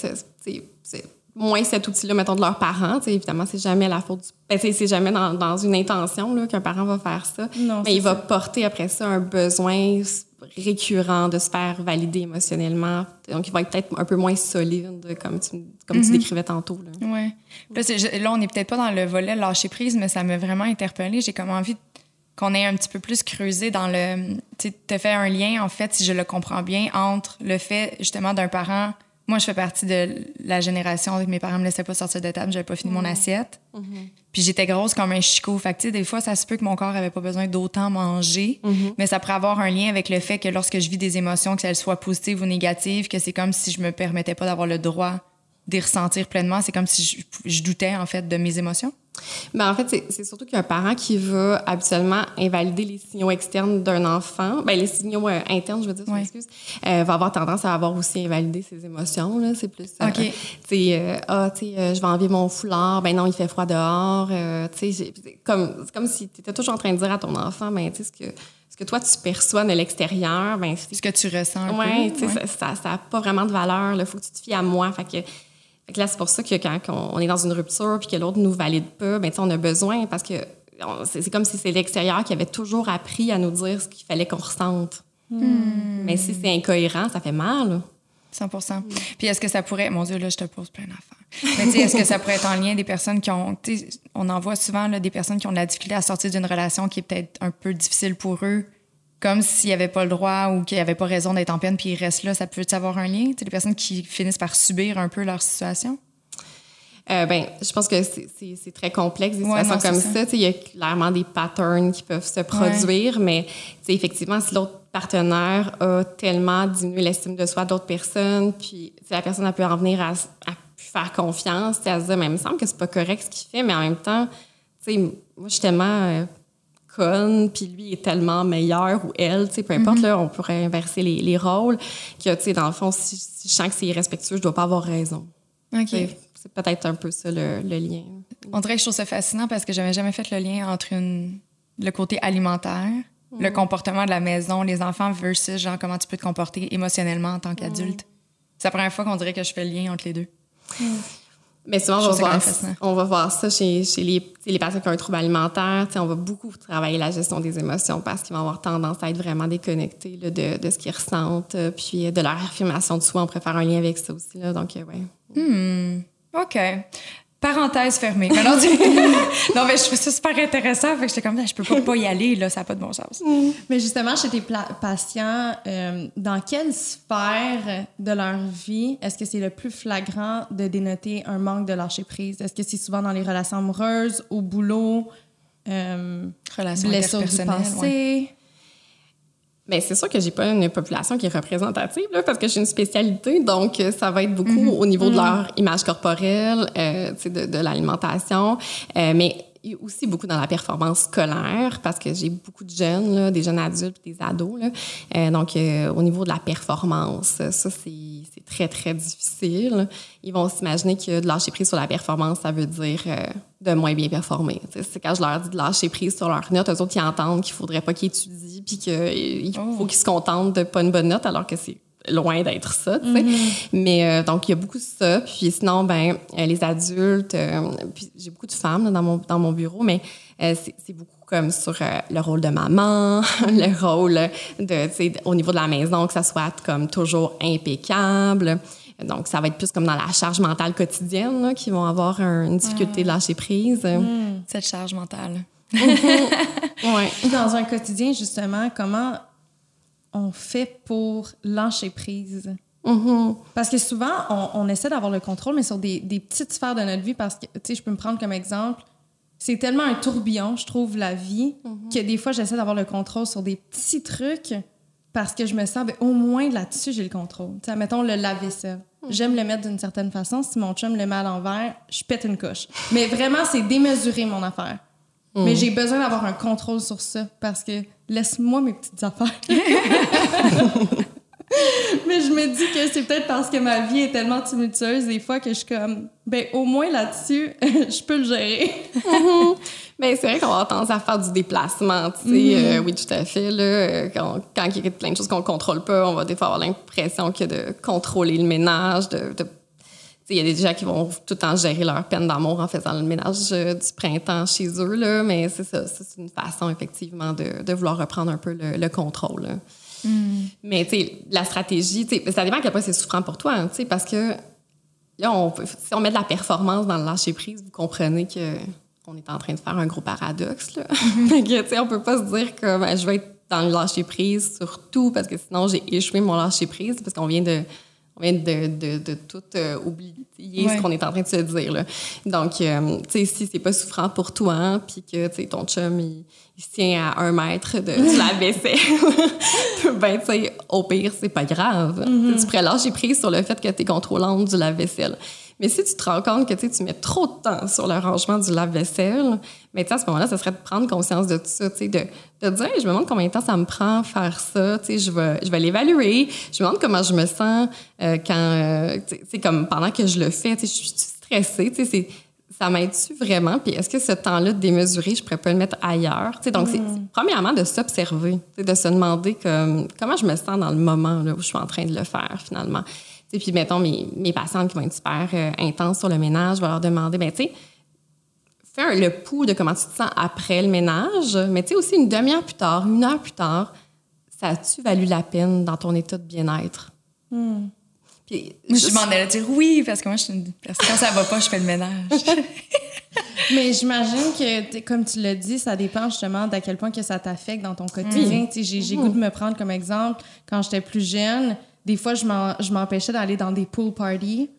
moins cet outil-là, mettons, de leurs parents, évidemment, c'est jamais la faute du... Ben, c'est jamais dans, dans une intention qu'un parent va faire ça. Non, mais il va porter après ça un besoin récurrent de se faire valider émotionnellement. Donc, il va être peut-être un peu moins solide, comme tu, comme tu décrivais tantôt. Là. Ouais. Là, là, on n'est peut-être pas dans le volet lâcher prise, mais ça m'a vraiment interpellée. J'ai comme envie qu'on ait un petit peu plus creusé dans le. Tu t'as fait un lien, en fait, si je le comprends bien, entre le fait, justement, d'un parent. Moi, je fais partie de la génération où mes parents me laissaient pas sortir de table, j'avais pas fini mon assiette. Puis j'étais grosse comme un chicot. Fait que, tu sais, des fois, ça se peut que mon corps avait pas besoin d'autant manger, mais ça pourrait avoir un lien avec le fait que lorsque je vis des émotions, qu'elles soient positives ou négatives, que c'est comme si je me permettais pas d'avoir le droit d'y ressentir pleinement. C'est comme si je, je doutais, en fait, de mes émotions. Ben, en fait, c'est- surtout qu'un parent qui va habituellement invalider les signaux externes d'un enfant, ben, les signaux euh, internes, je veux dire, m'excuse, euh, va avoir tendance à avoir aussi invalidé ses émotions. là. C'est plus. euh, OK. tu sais, ah, tu sais, je vais enlever mon foulard, ben non, il fait froid dehors. tu sais, comme, c'est comme si tu étais toujours en train de dire à ton enfant, ben, tu sais, ce que, ce que toi, tu perçois de l'extérieur, ben, c'est Ce que tu ressens un Ouais, ça- ça n'a pas vraiment de valeur. Il faut que tu te fies à moi. Fait que là, c'est pour ça que quand on est dans une rupture puis que l'autre nous valide pas, ben, on a besoin parce que on- c'est c'est comme si c'est l'extérieur qui avait toujours appris à nous dire ce qu'il fallait qu'on ressente. Mais si c'est incohérent, ça fait mal. 100% Puis est-ce que ça pourrait. Mon Dieu, là, je te pose plein d'affaires. Mais tu sais, est-ce que ça pourrait être en lien des personnes qui ont. Tu sais, on en voit souvent là, des personnes qui ont de la difficulté à sortir d'une relation qui est peut-être un peu difficile pour eux, comme s'ils n'avaient pas le droit ou qu'ils n'avaient pas raison d'être en peine, puis ils restent là. Ça peut avoir un lien? Tu sais, des personnes qui finissent par subir un peu leur situation? Euh, ben, je pense que c'est- très complexe, des Ouais, situations non, comme ça. Il y a clairement des patterns qui peuvent se produire, mais tu sais, effectivement, si l'autre partenaire a tellement diminué l'estime de soi d'autres personnes, puis la personne elle peut en venir à, s- à plus faire confiance, à se dire, mais il me semble que c'est pas correct ce qu'il fait, mais en même temps, moi, je suis tellement euh, conne, puis lui est tellement meilleur ou elle, tu sais, peu importe, là, on pourrait inverser les, les rôles, que, tu sais, dans le fond, si, si je sens que c'est irrespectueux, je dois pas avoir raison. OK. C'est peut-être un peu ça le, le lien. On dirait que je trouve ça fascinant parce que j'avais jamais fait le lien entre une, le côté alimentaire, le comportement de la maison, les enfants versus genre comment tu peux te comporter émotionnellement en tant qu'adulte. C'est la première fois qu'on dirait que je fais le lien entre les deux. Mais souvent, on va, voir, on va voir ça chez, chez les, les patients qui ont un trouble alimentaire. On va beaucoup travailler la gestion des émotions parce qu'ils vont avoir tendance à être vraiment déconnectés là, de, de ce qu'ils ressentent, euh, puis euh, de leur affirmation de soi. On pourrait faire un lien avec ça aussi. Là, donc, euh, ouais. Hmm. OK. Parenthèse fermée. Mais non, tu- non, mais je trouve ça super intéressant. Fait que j'étais comme, je peux pas, pas y aller, là, ça n'a pas de bon sens. Mais justement, chez tes patients, euh, dans quelle sphère de leur vie est-ce que c'est le plus flagrant de dénoter un manque de lâcher prise? Est-ce que c'est souvent dans les relations amoureuses, au boulot, euh, Relation blessures du interpersonnelle, passé? ouais. Mais c'est sûr que j'ai pas une population qui est représentative là, parce que j'ai une spécialité, donc euh, ça va être beaucoup au niveau de leur image corporelle, euh, de, de l'alimentation, euh, mais aussi beaucoup dans la performance scolaire parce que j'ai beaucoup de jeunes, là, des jeunes adultes, des ados, là. Euh, donc euh, au niveau de la performance, ça c'est c'est très très difficile. Ils vont s'imaginer que de lâcher prise sur la performance, ça veut dire euh, de moins bien performer. C'est quand je leur dis de lâcher prise sur leur note, eux autres, ils entendent qu'il faudrait pas qu'ils étudient, puis qu'il faut qu'ils se contentent de pas une bonne note, alors que c'est loin d'être ça, tu sais. Mais euh, donc, il y a beaucoup de ça. Puis sinon, ben euh, les adultes, euh, puis j'ai beaucoup de femmes là, dans, mon, dans mon bureau, mais euh, c'est beaucoup comme sur euh, le rôle de maman, le rôle de, tu sais, au niveau de la maison, que ça soit comme toujours impeccable. Donc, ça va être plus comme dans la charge mentale quotidienne qu'ils vont avoir un- une difficulté de lâcher prise. Cette charge mentale. Ouais. Dans un quotidien, justement, comment on fait pour lâcher prise? Mhm. Parce que souvent, on, on essaie d'avoir le contrôle, mais sur des, des petites sphères de notre vie, parce que, tu sais, je peux me prendre comme exemple, c'est tellement un tourbillon, je trouve, la vie, que des fois, j'essaie d'avoir le contrôle sur des petits trucs parce que je me sens, ben, au moins là-dessus, j'ai le contrôle. Tu sais, mettons le lave-vaisselle. J'aime le mettre d'une certaine façon. Si mon chum le met à l'envers, je pète une coche. Mais vraiment, c'est démesuré, mon affaire. Mais j'ai besoin d'avoir un contrôle sur ça parce que laisse-moi mes petites affaires. Mais je me dis que c'est peut-être parce que ma vie est tellement tumultueuse des fois que je suis comme, ben au moins là-dessus, je peux le gérer. Mais c'est vrai qu'on va avoir tendance à faire du déplacement, tu sais. Euh, oui, tout à fait. Là, quand, quand il y a plein de choses qu'on ne contrôle pas, on va des fois avoir l'impression que de contrôler le ménage, de... de- tu sais, il y a des gens qui vont tout le temps gérer leur peine d'amour en faisant le ménage euh, du printemps chez eux, là, mais c'est ça, ça, c'est une façon effectivement de, de vouloir reprendre un peu le, le contrôle. là. Mais tu sais, la stratégie, tu sais, ça dépend à quel point c'est souffrant pour toi, hein, tu sais, parce que là, on, si on met de la performance dans le lâcher prise, vous comprenez que on est en train de faire un gros paradoxe. Là. Fait que, tu sais, on peut pas se dire que ben, je vais être dans le lâcher prise sur tout parce que sinon j'ai échoué mon lâcher prise parce qu'on vient de on vient de, de, de tout euh, oublier Ouais. ce qu'on est en train de se dire. Là. Donc, euh, tu sais, si c'est pas souffrant pour toi, puis que, tu sais, ton chum, il, il se tient à un mètre de, de la vaisselle, ben, tu sais, au pire, c'est pas grave. Tu sais, Tu pourrais lâcher prise sur le fait que tu es contrôlante du lave-vaisselle. Mais si tu te rends compte que tu mets trop de temps sur le rangement du lave-vaisselle, mais à ce moment-là, ce serait de prendre conscience de tout ça, de, de dire, je me demande combien de temps ça me prend faire ça, je vais, je vais l'évaluer, je me demande comment je me sens euh, quand, euh, comme pendant que je le fais, je suis stressée, c'est ça m'aide-tu vraiment? Puis est-ce que ce temps-là démesuré, je pourrais pas le mettre ailleurs? Tu sais, donc, c'est c'est premièrement de s'observer, de se demander comme, comment je me sens dans le moment là, où je suis en train de le faire, finalement. Sais, puis, mettons, mes, mes patientes qui vont être super euh, intenses sur le ménage, je vais leur demander, ben tu sais, fais un- le pouls de comment tu te sens après le ménage, mais tu sais, aussi une demi-heure plus tard, une heure plus tard, ça a-tu valu la peine dans ton état de bien-être? Puis, Moi, je juste- m'en allais dire oui, parce que moi, je suis une personne. Quand ça va pas, je fais le ménage. Mais j'imagine que, comme tu l'as dit, ça dépend justement d'à quel point que ça t'affecte dans ton quotidien. T'sais, J'ai j'ai goût de me prendre comme exemple, quand j'étais plus jeune, des fois, je m'empêchais d'aller dans des pool parties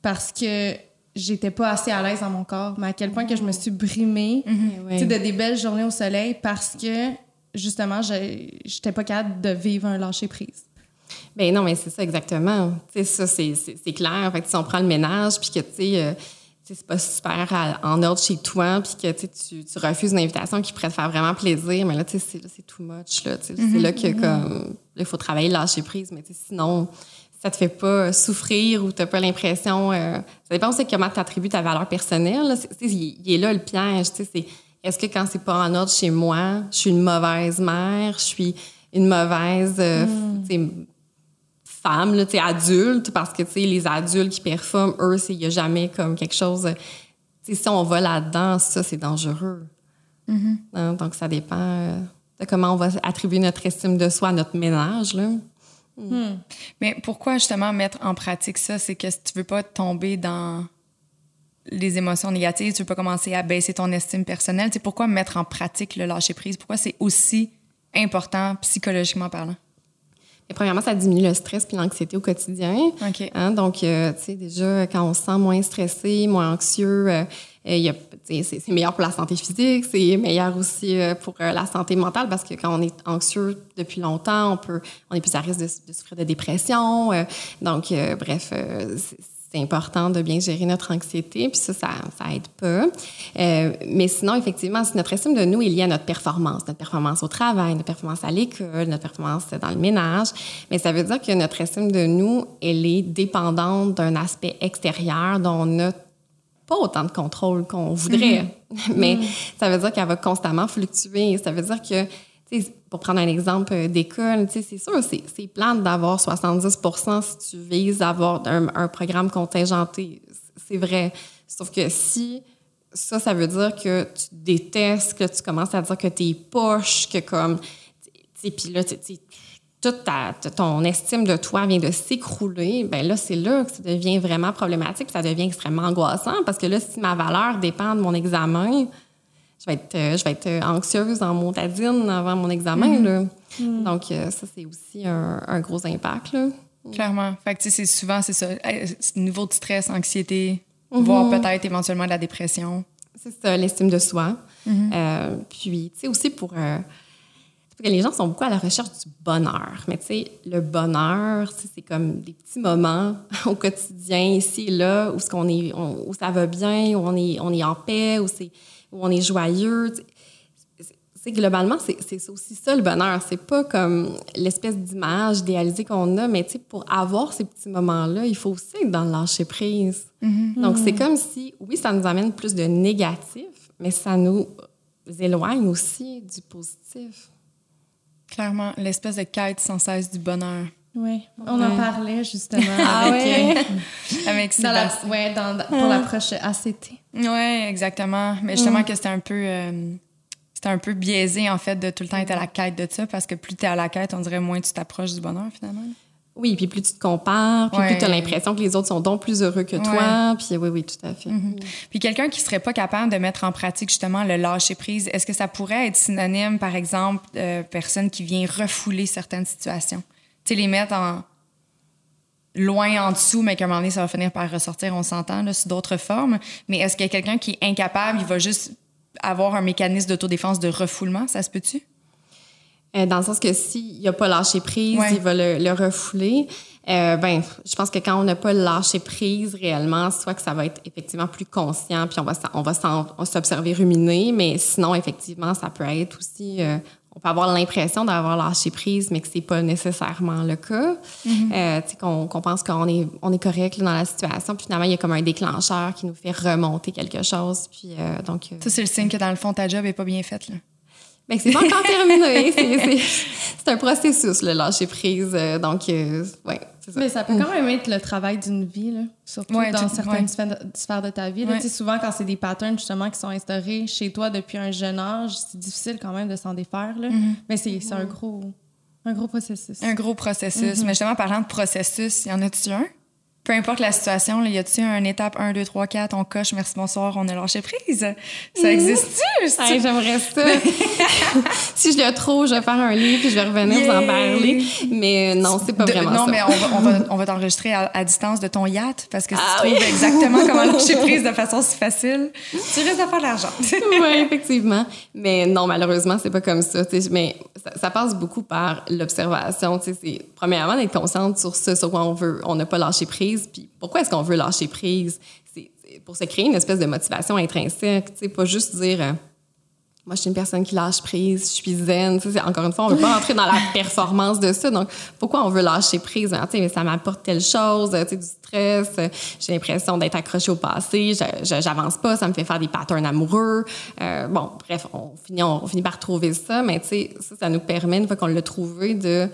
parce que j'étais pas assez à l'aise dans mon corps. Mais à quel point que je me suis brimée t'sais, de des belles journées au soleil parce que, justement, j'étais pas capable de vivre un lâcher-prise. Ben non, mais c'est ça exactement. Ça, c'est, clair. Fait que si on prend le ménage, puis que, tu sais, euh, tu sais, c'est pas super à- en ordre chez toi, puis que, tu tu, refuses une invitation qui pourrait te faire vraiment plaisir, mais là, tu sais, c'est, too much, là. C'est là que, comme, il faut travailler, lâcher prise, mais sinon, si ça te fait pas souffrir ou t'as pas l'impression... euh, ça dépend aussi comment tu attribues ta valeur personnelle. il, est là, le piège, tu sais, c'est... Est-ce que quand c'est pas en ordre chez moi, je suis une mauvaise mère, je suis une mauvaise euh, tu sais, femme, là, tu sais, adulte, parce que les adultes qui performent, eux, c'est- il n'y a jamais comme quelque chose. euh, si on va là-dedans, ça, c'est dangereux. Hein, Donc, ça dépend euh, de comment on va attribuer notre estime de soi à notre ménage. Là. Mais pourquoi justement mettre en pratique ça? C'est que si tu veux pas tomber dans les émotions négatives, tu veux pas commencer à baisser ton estime personnelle. C'est pourquoi mettre en pratique le lâcher prise? Pourquoi c'est aussi important psychologiquement parlant? Et premièrement, ça diminue le stress puis l'anxiété au quotidien. OK. Hein, donc, euh, tu sais, déjà, quand on se sent moins stressé, moins anxieux, euh, il y a- tu sais, c'est c'est meilleur pour la santé physique, c'est meilleur aussi euh, pour euh, la santé mentale parce que quand on est anxieux depuis longtemps, on peut, on est plus à risque de, de souffrir de dépression. euh, donc, euh, bref, euh, c'est c'est important de bien gérer notre anxiété, puis ça, ça, ça aide pas. Euh, mais sinon, effectivement, si notre estime de nous est liée à notre performance, notre performance au travail, notre performance à l'école, notre performance dans le ménage, mais ça veut dire que notre estime de nous, elle est dépendante d'un aspect extérieur dont on n'a pas autant de contrôle qu'on voudrait. Mais ça veut dire qu'elle va constamment fluctuer. Ça veut dire que, tu pour prendre un exemple euh, d'école, tu c'est sûr, c'est, plate d'avoir 70% si tu vises avoir un, programme contingenté. C'est vrai. Sauf que si ça, ça veut dire que tu détestes, que tu commences à dire que t'es poche, que comme, tu puis là, tu toute ta, ton estime de toi vient de s'écrouler, ben là, c'est là que ça devient vraiment problématique, ça devient extrêmement angoissant, parce que là, si ma valeur dépend de mon examen, je vais être, euh, je vais être euh, anxieuse en montadine avant mon examen, là. Donc, euh, ça, c'est aussi un, un gros impact, là. Clairement. Fait que, tu sais, c'est souvent, c'est ça. Niveau de stress, anxiété, voire peut-être éventuellement de la dépression. C'est ça, l'estime de soi. Euh, puis, tu sais, aussi pour... euh, parce que les gens sont beaucoup à la recherche du bonheur. Mais tu sais, le bonheur, c'est comme des petits moments au quotidien, ici et là, où, ce qu'on est, on- où ça va bien, où on est, on est en paix, où, c'est, où on est joyeux. C'est- globalement, c'est, aussi ça le bonheur. C'est pas comme l'espèce d'image idéalisée qu'on a, mais pour avoir ces petits moments-là, il faut aussi être dans le lâcher prise. Donc, c'est comme si, oui, ça nous amène plus de négatif, mais ça nous éloigne aussi du positif. Clairement, l'espèce de quête sans cesse du bonheur. Oui, on en parlait justement Ah avec, euh, Avec dans la, ouais, dans, pour la prochaine ACT. Oui, exactement. Mais justement, que c'était un peu. euh, c'était un peu biaisé, en fait, de tout le temps être à la quête de ça, parce que plus tu es à la quête, on dirait moins tu t'approches du bonheur, finalement. Oui, puis plus tu te compares, puis Ouais. plus tu as l'impression que les autres sont donc plus heureux que toi. Puis oui, oui, tout à fait. Puis quelqu'un qui serait pas capable de mettre en pratique justement le lâcher prise, est-ce que ça pourrait être synonyme, par exemple, de personne qui vient refouler certaines situations? Sais, les mettre en loin en dessous, mais qu'à un moment donné, ça va finir par ressortir, on s'entend, là, sous d'autres formes. Mais est-ce qu'il y a quelqu'un qui est incapable, il va juste avoir un mécanisme d'autodéfense de refoulement, ça se peut-tu? Euh, dans le sens que s'il n'a pas lâché prise, Ouais. il va le, le refouler. Euh, ben, je pense que quand on n'a pas lâché prise réellement, soit que ça va être effectivement plus conscient, puis on va, on s'observer ruminer, mais sinon, effectivement, ça peut être aussi... euh, on peut avoir l'impression d'avoir lâché prise, mais que c'est pas nécessairement le cas. Euh, tu sais, qu'on qu'on pense qu'on est, on est correct là, dans la situation, puis finalement, il y a comme un déclencheur qui nous fait remonter quelque chose. Puis, euh, donc, euh, Ça, c'est le signe que dans le fond, ta job est pas bien faite. Là. ben, c'est pas encore terminé. C'est- un processus, le lâcher prise. euh, donc, euh, ouais, c'est ça. Mais ça peut quand même être le travail d'une vie, là. surtout Ouais, dans certaines ouais. sphères, de, ta vie. là. Ouais. Tu sais, souvent, quand c'est des patterns justement qui sont instaurés chez toi depuis un jeune âge, c'est difficile quand même de s'en défaire. Là. Mais c'est c'est un gros, un gros processus. Un gros processus. Mais justement, parlant de processus, y en a-tu un? Peu importe la situation, là, y a-tu un étape 1, 2, 3, 4, on coche, merci, bonsoir, on a lâché prise? Ça existe-tu? Hey, C'est- J'aimerais ça. si je le trouve, je vais faire un livre puis je vais revenir vous en parler. Mais euh, non, c'est pas De- vraiment non, ça. mais on va, on va, on va t'enregistrer à, à distance de ton yacht parce que si Ah tu oui. trouves exactement comment lâcher prise de façon si facile, tu risques de faire de l'argent. oui, effectivement. Mais non, malheureusement, c'est pas comme ça. Mais ça, ça passe beaucoup par l'observation. premièrement d'être consciente sur ce sur quoi on veut. On n'a pas lâché prise. Puis pourquoi est-ce qu'on veut lâcher prise? C'est pour se créer une espèce de motivation intrinsèque. Tu sais, pas juste dire. euh, moi, je suis une personne qui lâche prise, je suis zen. Tu sais, encore une fois, on veut pas entrer dans la performance de ça. Donc, pourquoi on veut lâcher prise? Ben, tu sais, mais ça m'apporte telle chose, tu sais, du stress. J'ai l'impression d'être accrochée au passé. J'avance pas, ça me fait faire des patterns amoureux. Euh, bon, bref, on finit, on, finit par trouver ça. Mais tu sais, ça, ça nous permet, une fois qu'on l'a trouvé, de,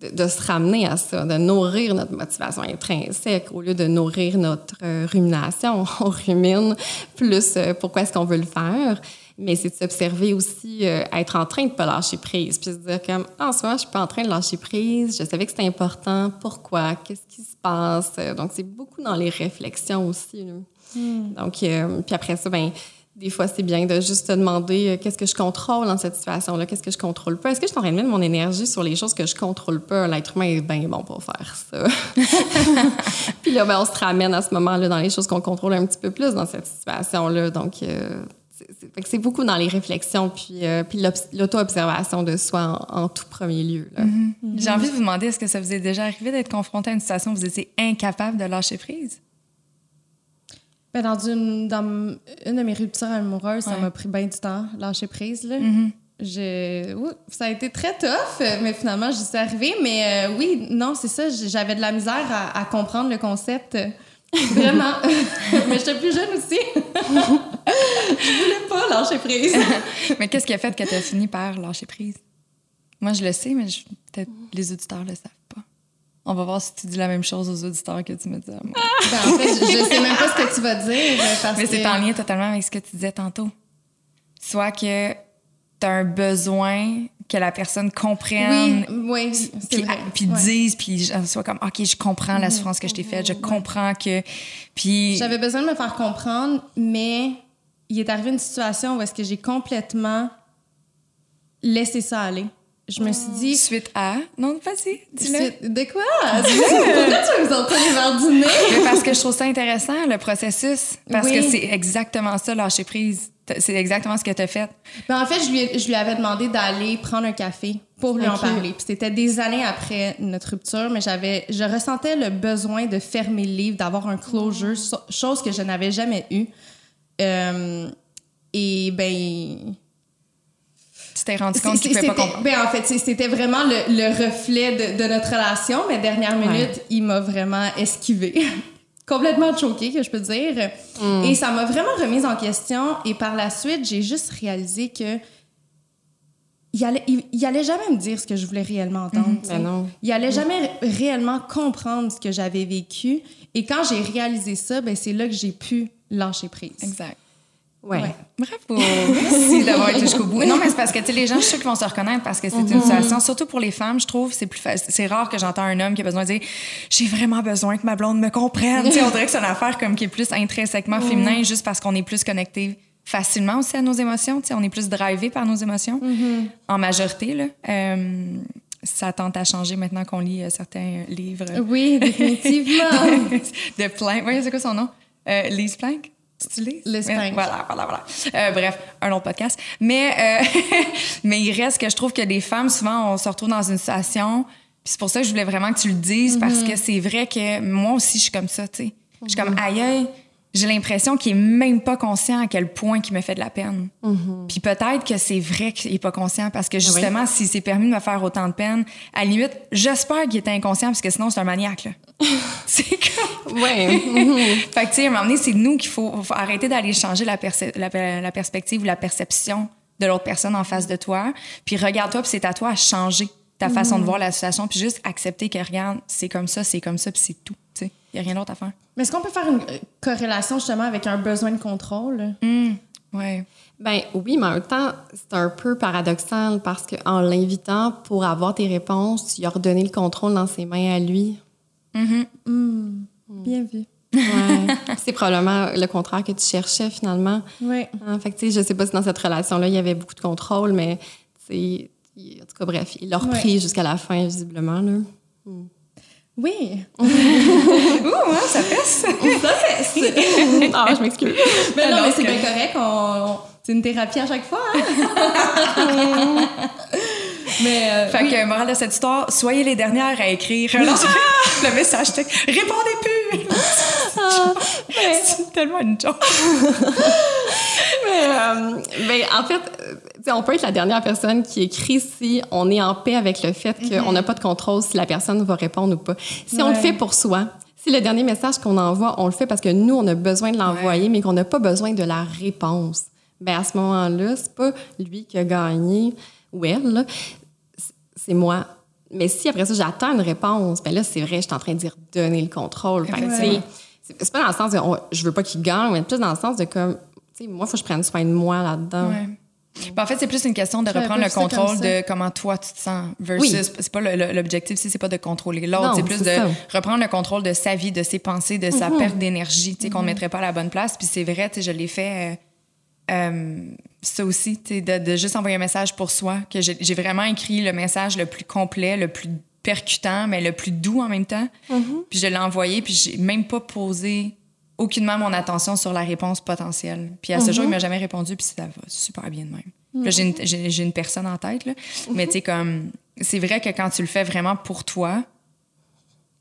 de, de se ramener à ça, de nourrir notre motivation intrinsèque au lieu de nourrir notre euh, rumination. On rumine plus euh, pourquoi est-ce qu'on veut le faire. Mais c'est de s'observer aussi, euh, être en train de pas lâcher prise, puis se dire comme, ah, en ce moment, je suis pas en train de lâcher prise, je savais que c'était important, pourquoi, qu'est-ce qui se passe. Donc, c'est beaucoup dans les réflexions aussi. là. Donc, euh, puis après ça, ben des fois, c'est bien de juste te demander euh, qu'est-ce que je contrôle dans cette situation-là, qu'est-ce que je contrôle pas? Est-ce que je suis en train de mettre mon énergie sur les choses que je contrôle pas? L'être humain est bien bon pour faire ça. puis là, ben, on se ramène à ce moment-là dans les choses qu'on contrôle un petit peu plus dans cette situation-là. Donc, euh, c'est- beaucoup dans les réflexions, puis, euh, puis l'auto-observation de soi en, en tout premier lieu. là. J'ai envie de vous demander, est-ce que ça vous est déjà arrivé d'être confronté à une situation où vous étiez incapable de lâcher prise? Ben, dans, une, dans une de mes ruptures amoureuses, ça m'a pris bien du temps, lâcher prise. Là. Mhm. Ouh, ça a été très tough, mais finalement, j'y suis arrivée. Mais euh, oui, non, c'est ça, j'avais de la misère à, à comprendre le concept. Vraiment. mais j'étais plus jeune aussi. je voulais pas lâcher prise. mais qu'est-ce qui a fait que tu as fini par lâcher prise? Moi, je le sais, mais je- peut-être les auditeurs le savent pas. On va voir si tu dis la même chose aux auditeurs que tu me dis à moi. Ben, en fait, je, je sais même pas ce que tu vas dire. euh, Parce Mais c'est que... en lien totalement avec ce que tu disais tantôt. Soit que tu as un besoin que la personne comprenne, Oui, puis, vrai. puis Ouais. dise, puis soit comme, OK, je comprends la souffrance que je t'ai faite, je comprends que... Puis... J'avais besoin de me faire comprendre, mais il est arrivé une situation où est-ce que j'ai complètement laissé ça aller. Je me suis dit... Suite à... Non, vas-y, dis-le. De quoi? Pourquoi tu nous entendre vers dîner? Mais parce que je trouve ça intéressant, le processus. Parce Oui. que c'est exactement ça, lâcher prise. C'est exactement ce que tu as fait. Ben, en fait, je lui, je lui avais demandé d'aller prendre un café pour lui en parler. Puis c'était des années après notre rupture, mais j'avais, je ressentais le besoin de fermer le livre, d'avoir un closure, chose que je n'avais jamais eue. Euh, et ben, Tu t'es rendu compte qu'il ne pas comprendre. ben, en fait, c'était vraiment le, le reflet de, de notre relation, mais dernière Ouais. minute, il m'a vraiment esquivé. Complètement choquée, que je peux dire. Mm. Et ça m'a vraiment remise en question. Et par la suite, j'ai juste réalisé que il allait, il, il allait jamais me dire ce que je voulais réellement entendre. Ben non. Il allait jamais ré- réellement comprendre ce que j'avais vécu. Et quand j'ai réalisé ça, ben, c'est là que j'ai pu lâcher prise. Exact. Ouais. Ouais. Bravo! Merci d'avoir été jusqu'au bout. Non, mais c'est parce que, les gens, je suis sûre qu'ils vont se reconnaître parce que c'est une situation, surtout pour les femmes, je trouve, c'est plus facile. C'est rare que j'entends un homme qui a besoin de dire J'ai vraiment besoin que ma blonde me comprenne. on dirait que c'est une affaire comme qui est plus intrinsèquement féminin juste parce qu'on est plus connecté facilement aussi à nos émotions. On est plus drivé par nos émotions en majorité, là. Euh, ça tente à changer maintenant qu'on lit euh, certains livres Oui, définitivement. de Planck. Oui, c'est quoi son nom? Euh, Lise Planck? Ouais, Planck. Voilà, voilà, voilà. Euh, bref, un autre podcast. Mais, euh, mais il reste que je trouve que les femmes, souvent, on se retrouve dans une situation. Puis c'est pour ça que je voulais vraiment que tu le dises, parce Mm-hmm. que c'est vrai que moi aussi, je suis comme ça, tu sais. Je suis comme, aïe, aïe, j'ai l'impression qu'il est même pas conscient à quel point il me fait de la peine. Mm-hmm. Puis peut-être que c'est vrai qu'il est pas conscient, parce que justement, s'il s'est permis de me faire autant de peine, à la limite, j'espère qu'il était inconscient, parce que sinon, c'est un maniaque, c'est comme... Ouais. Fait que, tu sais, à un moment donné, c'est nous qu'il faut, faut arrêter d'aller changer la, la, la perspective ou la perception de l'autre personne en face de toi. Puis regarde-toi, puis c'est à toi à changer ta façon de voir la situation, puis juste accepter que, regarde, c'est comme ça, c'est comme ça, puis c'est tout. Tu sais, il n'y a rien d'autre à faire. Mais est-ce qu'on peut faire une euh, corrélation justement avec un besoin de contrôle? Ouais. Ben oui, mais en même temps, c'est un peu paradoxal parce qu'en l'invitant pour avoir tes réponses, tu lui as redonné le contrôle dans ses mains à lui. Bien vu. Ouais. c'est probablement le contraire que tu cherchais finalement. Oui. Hein, fait tu sais, je sais pas si dans cette relation-là, il y avait beaucoup de contrôle, mais tu sais, il- en tout cas, bref, il l'a repris jusqu'à la fin, visiblement. Là. Oui. Ouh, hein, ça fesse! ah, je m'excuse. Mais non, mais c'est bien correct. On, on- c'est une thérapie à chaque fois. hein? mais euh, Fait que, morale de cette histoire, soyez les dernières à écrire le message texte. Répondez plus! c'est tellement une joke. Mais, euh, ben, en fait, on peut être la dernière personne qui écrit si on est en paix avec le fait qu'on n'a pas de contrôle si la personne va répondre ou pas. Si on le fait pour soi, si le dernier message qu'on envoie, on le fait parce que nous, on a besoin de l'envoyer, mais qu'on n'a pas besoin de la réponse, ben à ce moment-là, c'est pas lui qui a gagné ou elle, là, c'est- moi. Mais si après ça, j'attends une réponse, ben là, c'est vrai, je suis en train de dire donner le contrôle. C'est- c'est pas dans le sens de on- je veux pas qu'il gagne, mais plus dans le sens de comme, tu sais, moi, il faut que je prenne soin de moi là-dedans. Ouais. Ben, en fait, c'est plus une question de reprendre le comme contrôle de comment toi tu te sens versus. Oui. C'est pas le- le- l'objectif, si c'est pas de contrôler l'autre, Non, c'est plus de ça. reprendre le contrôle de sa vie, de ses pensées, de sa perte d'énergie, tu sais, qu'on ne mettrait pas à la bonne place. Puis c'est vrai, tu sais, je l'ai fait. euh, euh, ça aussi, de, de juste envoyer un message pour soi, que j'ai vraiment écrit le message le plus complet, le plus percutant, mais le plus doux en même temps. Puis je l'ai envoyé, puis j'ai même pas posé aucunement mon attention sur la réponse potentielle. Puis à ce jour, il m'a jamais répondu, puis ça va super bien de même. Là, j'ai une- j'ai une personne en tête, là. mais tu sais, comme, c'est vrai que quand tu le fais vraiment pour toi,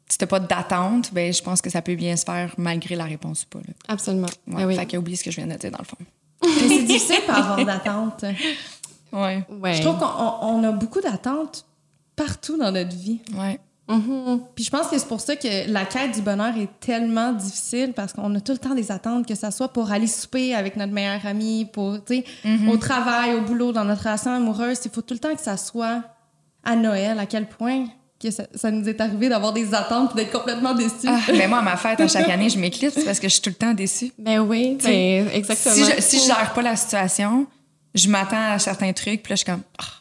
si t'as pas d'attente, ben je pense que ça peut bien se faire malgré la réponse ou pas. Là. Absolument. Ouais, Ah oui. Fait qu'il a oublié ce que je viens de dire, dans le fond. C'est difficile par avoir d'attente. Ouais, Ouais. Je trouve qu'on on- on a beaucoup d'attentes partout dans notre vie. ouais. Mhm. Puis je pense que c'est pour ça que la quête du bonheur est tellement difficile parce qu'on a tout le temps des attentes, que ça soit pour aller souper avec notre meilleur ami, pour, tu sais, au travail, au boulot, dans notre relation amoureuse. Il faut tout le temps que ça soit à Noël, à quel point que ça, ça nous est arrivé d'avoir des attentes et d'être complètement déçus. Ah, ben moi, à ma fête, à chaque année, je m'éclipse parce que je suis tout le temps déçue. Ben oui, ben, exactement. Si je, si je gère pas la situation, je m'attends à certains trucs, puis là, je suis comme, ah,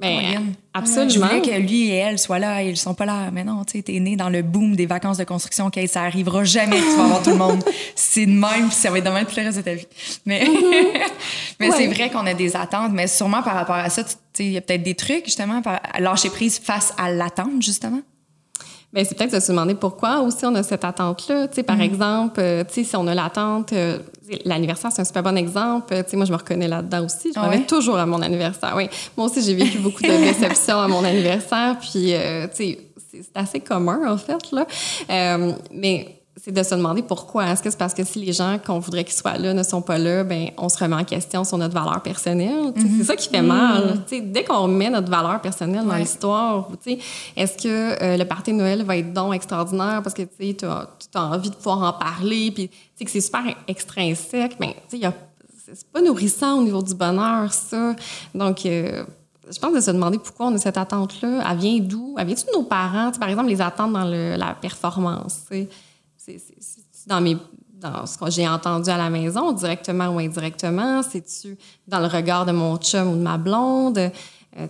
Moyenne. absolument. Je voulais que lui et elle soient là, ils sont pas là. Mais non, tu sais, t'es né dans le boom des vacances de construction, OK, ça arrivera jamais que tu vas avoir tout le monde. C'est de même, puis ça va être de même tout le reste de ta vie. Mais, mais c'est vrai qu'on a des attentes, mais sûrement par rapport à ça, tu sais, il y a peut-être des trucs, justement, par, lâcher prise face à l'attente, justement. Ben, c'est peut-être de se demander pourquoi aussi on a cette attente-là. Tu sais, par exemple, euh, tu sais, si on a l'attente, euh, l'anniversaire, c'est un super bon exemple. Tu sais, moi, je me reconnais là-dedans aussi. Je m'avais ouais? toujours à mon anniversaire. Oui. Moi aussi, j'ai vécu beaucoup de déceptions à mon anniversaire. Puis, euh, tu sais, c'est c'est assez commun, en fait, là. Euh, mais c'est de se demander pourquoi. Est-ce que c'est parce que si les gens qu'on voudrait qu'ils soient là ne sont pas là, ben on se remet en question sur notre valeur personnelle. Sais, C'est ça qui fait mal. Sais, dès qu'on met notre valeur personnelle dans Ouais. l'histoire, est-ce que euh, le party de Noël va être donc extraordinaire parce que tu as, envie de pouvoir en parler, puis que c'est super extrinsèque, mais y a- c'est pas nourrissant au niveau du bonheur, ça. Donc, euh, je pense de se demander pourquoi on a cette attente-là. Elle vient d'où? Elle vient-tu de nos parents? Tu sais, par exemple, les attentes dans le- la performance. Dans dans ce que j'ai entendu à la maison, directement ou indirectement? C'est-tu dans le regard de mon chum ou de ma blonde? Euh,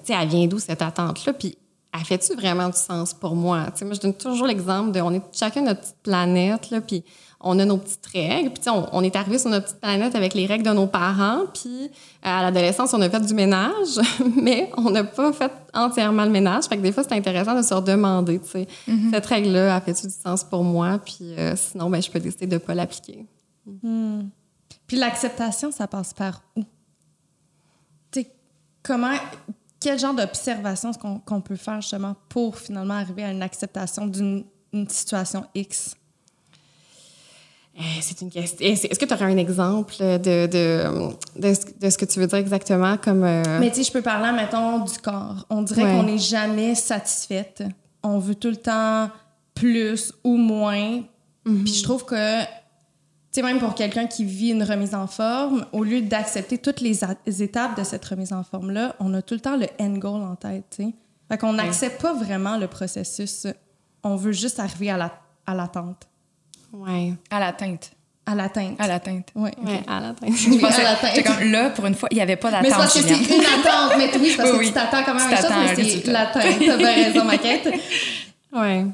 tu sais, elle vient d'où cette attente-là? Puis, elle fait-tu vraiment du sens pour moi? Tu sais, moi, je donne toujours l'exemple de on est chacun notre petite planète, là, puis on a nos petites règles. Puis, on, on est arrivé sur notre petite planète avec les règles de nos parents. Puis, à l'adolescence, on a fait du ménage, mais on n'a pas fait entièrement le ménage. Fait que des fois, c'est intéressant de se redemander, tu sais, cette règle-là, a fait-tu du sens pour moi? Puis, euh, sinon, ben, je peux décider de ne pas l'appliquer. Puis l'acceptation, ça passe par où? Comment, quel genre d'observation est-ce qu'on peut faire justement pour finalement arriver à une acceptation d'une une situation X? Euh, c'est une question. Est-ce est-ce que tu aurais un exemple de, de, de, ce- de ce que tu veux dire exactement comme. euh, Mais tu sais, je peux parler, mettons, du corps. On dirait Ouais. qu'on n'est jamais satisfaite. On veut tout le temps plus ou moins. Puis je trouve que, tu sais, même pour quelqu'un qui vit une remise en forme, au lieu d'accepter toutes les, étapes de cette remise en forme-là, on a tout le temps le end goal en tête, tu sais. Fait qu'on n'accepte pas vraiment le processus. On veut juste arriver à la- à l'attente, Ouais. À l'atteinte. à l'atteinte. À l'atteinte. Ouais. Ouais, à la tête. Oui, à l'atteinte. J'étais comme là, pour une fois, il n'y avait pas Mais c'est d'attente. parce que c'est une attente. Mais oui, c'est parce Oui, que oui. tu t'attends quand même Tu à une chose, mais c'est résultat. l'atteinte. T'as bien raison, Maquette. Ouais.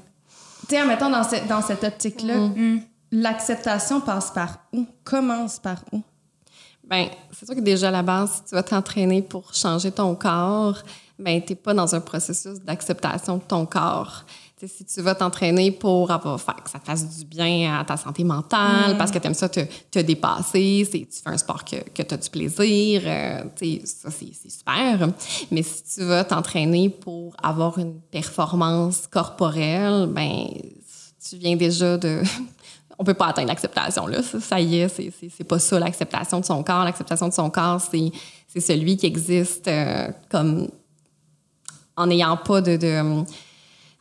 Tu sais, admettons, dans, cette- dans cette optique-là, Mm. l'acceptation passe par où? Commence par où? Ben, c'est sûr que déjà à la base, si tu vas t'entraîner pour changer ton corps, ben, t'es pas dans un processus d'acceptation de ton corps. Si tu vas t'entraîner pour avoir, faire que ça fasse du bien à ta santé mentale, parce que tu aimes ça te, te dépasser, tu fais un sport que, que tu as du plaisir, euh, ça, c'est, super. Mais si tu vas t'entraîner pour avoir une performance corporelle, ben, tu viens déjà de on peut pas atteindre l'acceptation là. Ça, ça y est c'est pas ça l'acceptation de son corps. L'acceptation de son corps c'est c'est celui qui existe euh, comme en n'ayant pas de, de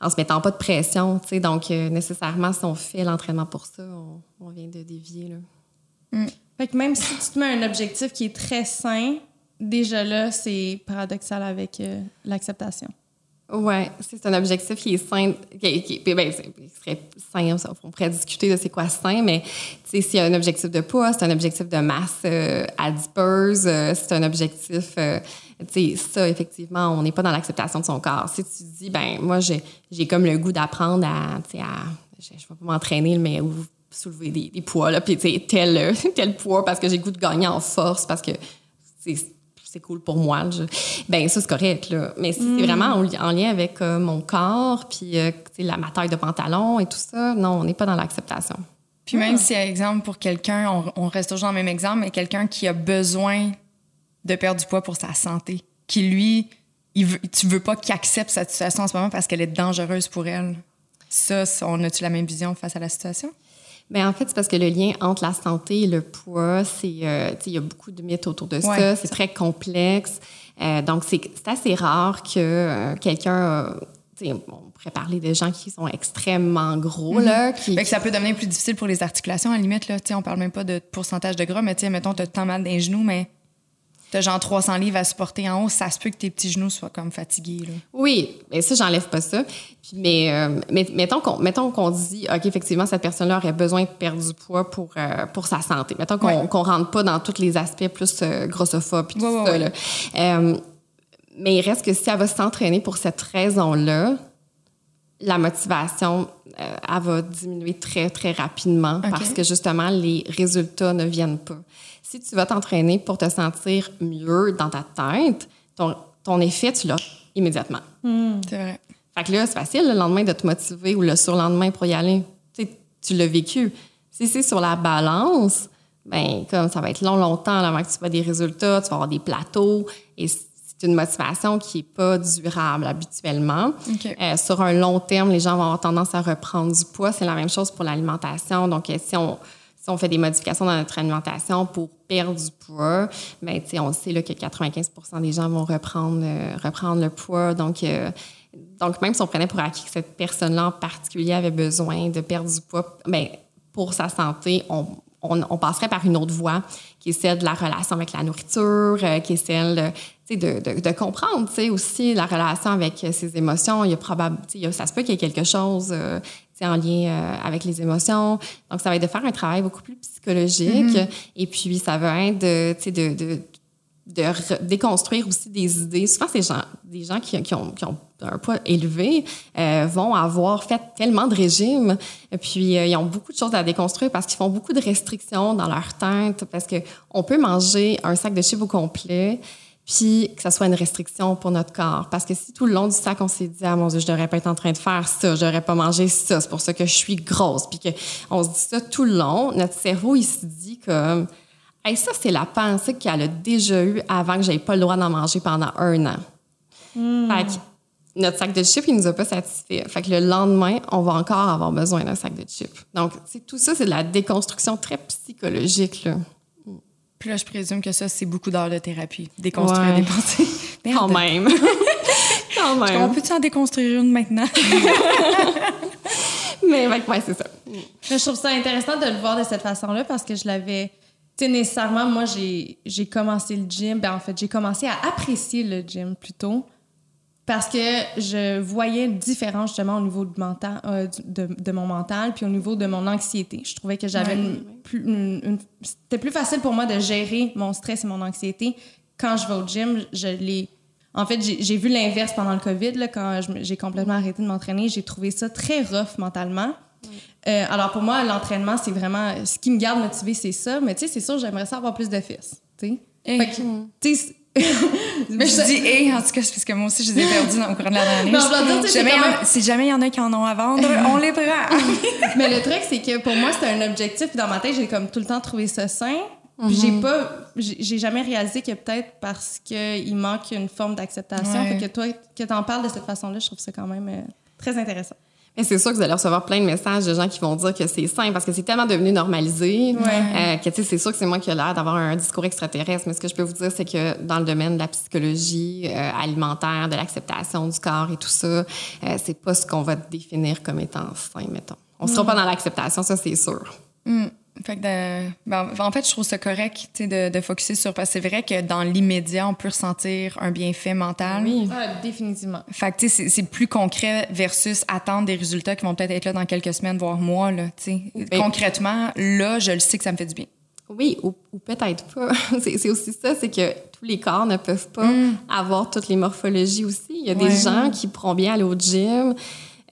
en se mettant pas de pression tu sais. Donc euh, nécessairement si on fait l'entraînement pour ça on, on vient de dévier là. Fait que même si tu te mets un objectif qui est très sain, déjà là, c'est paradoxal avec euh, l'acceptation. Ouais, c'est un objectif qui est sain, qui, qui- ben, serait sain, on pourrait discuter de c'est quoi sain, mais tu sais, s'il y a un objectif de poids, c'est un objectif de masse euh, adipeuse, euh, c'est un objectif, euh, sais, ça, effectivement, on n'est pas dans l'acceptation de son corps. Si tu dis, ben moi, j'ai comme le goût d'apprendre à, tu sais, à, je, je vais pas m'entraîner, mais ou soulever des, des poids, là, puis tel, euh, tel poids parce que j'ai le goût de gagner en force, parce que c'est cool pour moi. Je- ben ça, c'est correct. Là. Mais si c'est vraiment en, li- en lien avec euh, mon corps, puis euh, la, ma taille de pantalon et tout ça, non, on n'est pas dans l'acceptation. Puis même si, exemple, pour quelqu'un, on, on reste toujours dans le même exemple, mais quelqu'un qui a besoin de perdre du poids pour sa santé, qui lui, il veut, tu veux pas qu'il accepte cette situation en ce moment parce qu'elle est dangereuse pour elle. Ça, on a-tu la même vision face à la situation? Mais en fait, c'est parce que le lien entre la santé et le poids, c'est, euh, tu il y a beaucoup de mythes autour de ça. C'est très complexe. Euh, donc, c'est, assez rare que euh, quelqu'un, euh, tu on pourrait parler de gens qui sont extrêmement gros, là, qui, Fait que ça peut devenir plus difficile pour les articulations, à la limite. Là, Tu on parle même pas de pourcentage de gras, mais tu mettons, t'as tant mal dans les genoux, mais t'as genre 300 livres à supporter en haut, ça se peut que tes petits genoux soient comme fatigués. Là. Oui, mais ça, j'enlève pas ça. Puis, mais, euh, mais mettons qu'on mettons qu'on dit, OK, effectivement, cette personne-là aurait besoin de perdre du poids pour, euh, pour sa santé. Mettons qu'on Ouais. rentre pas dans tous les aspects plus euh, grossophobes puis tout Ouais, ça. là. Euh, mais il reste que si elle va s'entraîner pour cette raison-là, la motivation, euh, elle va diminuer très, très rapidement parce que justement, les résultats ne viennent pas. Si tu vas t'entraîner pour te sentir mieux dans ta tête, ton, ton effet, tu l'as immédiatement. C'est vrai. Fait que là, c'est facile le lendemain de te motiver ou le surlendemain pour y aller. Tu sais, tu l'as vécu. Si c'est sur la balance, ben comme ça va être long, longtemps avant que tu vois des résultats, tu vas avoir des plateaux et c'est une motivation qui est pas durable habituellement. Euh, sur un long terme, les gens vont avoir tendance à reprendre du poids. C'est la même chose pour l'alimentation. Donc, euh, si on, si on fait des modifications dans notre alimentation pour perdre du poids, ben, on sait que 95 des gens vont reprendre, euh, le poids. Donc, euh, donc, même si on prenait pour acquis que cette personne-là en particulier avait besoin de perdre du poids, ben, pour sa santé, on, passerait par une autre voie qui est celle de la relation avec la nourriture, euh, qui est celle de, comprendre aussi la relation avec ses émotions. Il y a probable, ça se peut qu'il y ait quelque chose en lien euh, avec les émotions. Donc, ça va être de faire un travail beaucoup plus psychologique. Et puis, ça va être de, de, de, de re- déconstruire aussi des idées. Souvent, ces gens, des gens qui, qui ont, qui ont un poids élevé euh, vont avoir fait tellement de régimes, et puis euh, ils ont beaucoup de choses à déconstruire parce qu'ils font beaucoup de restrictions dans leur tête, parce que on peut manger un sac de chips au complet, puis que ça soit une restriction pour notre corps. Parce que si tout le long du sac, on s'est dit, ah mon Dieu, je devrais pas être en train de faire ça, je devrais pas manger ça, c'est pour ça que je suis grosse, puis qu'on se dit ça tout le long, notre cerveau, il se dit comme, Hey, ça, c'est la pensée qu'elle a déjà eue avant que j'aie pas le droit d'en manger pendant un an. Fait que notre sac de chips, il nous a pas satisfait. Fait que le lendemain, on va encore avoir besoin d'un sac de chips. Donc, tout ça, c'est de la déconstruction très psychologique, là. Puis là, je présume que ça, c'est beaucoup d'heures de thérapie. Déconstruire Ouais. des pensées. Quand Merde. même. Quand On même. peut-tu en déconstruire une maintenant? Mais, ouais, ouais, c'est ça. Je trouve ça intéressant de le voir de cette façon-là parce que je l'avais. Tu sais, nécessairement, moi, j'ai j'ai commencé le gym. Ben, en fait, j'ai commencé à apprécier le gym plutôt parce que je voyais une différence justement au niveau de, mental, euh, de, de mon mental puis au niveau de mon anxiété. Je trouvais que j'avais une, plus, une- une- C'était plus facile pour moi de gérer mon stress et mon anxiété quand je vais au gym. Je l'ai. En fait, j'ai j'ai vu l'inverse pendant le COVID, là, quand j'ai complètement arrêté de m'entraîner. J'ai trouvé ça très rough mentalement. Euh, alors pour moi, l'entraînement, c'est vraiment ce qui me garde motivée, c'est ça. Mais tu sais, c'est sûr, j'aimerais ça avoir plus de fils. Tu sais. Mais je dis, hé, en tout cas, c'est parce que moi aussi, je les ai perdus le courant de la dernière année. Si jamais il y en- même- y a qui en ont à vendre, on les prend. Mais le truc, c'est que pour moi, c'était un objectif. Dans ma tête, j'ai comme tout le temps trouvé ça sain. Puis j'ai pas, j'ai j'ai jamais réalisé que peut-être parce qu'il manque une forme d'acceptation. Ouais. Fait que toi, que t'en parles de cette façon-là, je trouve ça quand même euh, très intéressant. Mais c'est sûr que vous allez recevoir plein de messages de gens qui vont dire que c'est sain parce que c'est tellement devenu normalisé euh, que tu sais, c'est sûr que c'est moi qui ai l'air d'avoir un discours extraterrestre. Mais ce que je peux vous dire, c'est que dans le domaine de la psychologie euh, alimentaire, de l'acceptation du corps et tout ça, euh, c'est pas ce qu'on va définir comme étant sain, mettons. On sera pas dans l'acceptation, ça c'est sûr. Fait que de- ben, en fait, je trouve ça correct tu sais, de, de focuser sur. Parce que c'est vrai que dans l'immédiat, on peut ressentir un bienfait mental. Oui. Ah, définitivement. Fait que, tu sais, c'est- c'est plus concret versus attendre des résultats qui vont peut-être être là dans quelques semaines, voire mois, là, tu sais. Ben- Concrètement, là, je le sais que ça me fait du bien. Oui, ou, ou peut-être pas. c'est c'est aussi ça, c'est que tous les corps ne peuvent pas avoir toutes les morphologies aussi. Il y a Ouais. des gens qui pourront bien aller au gym,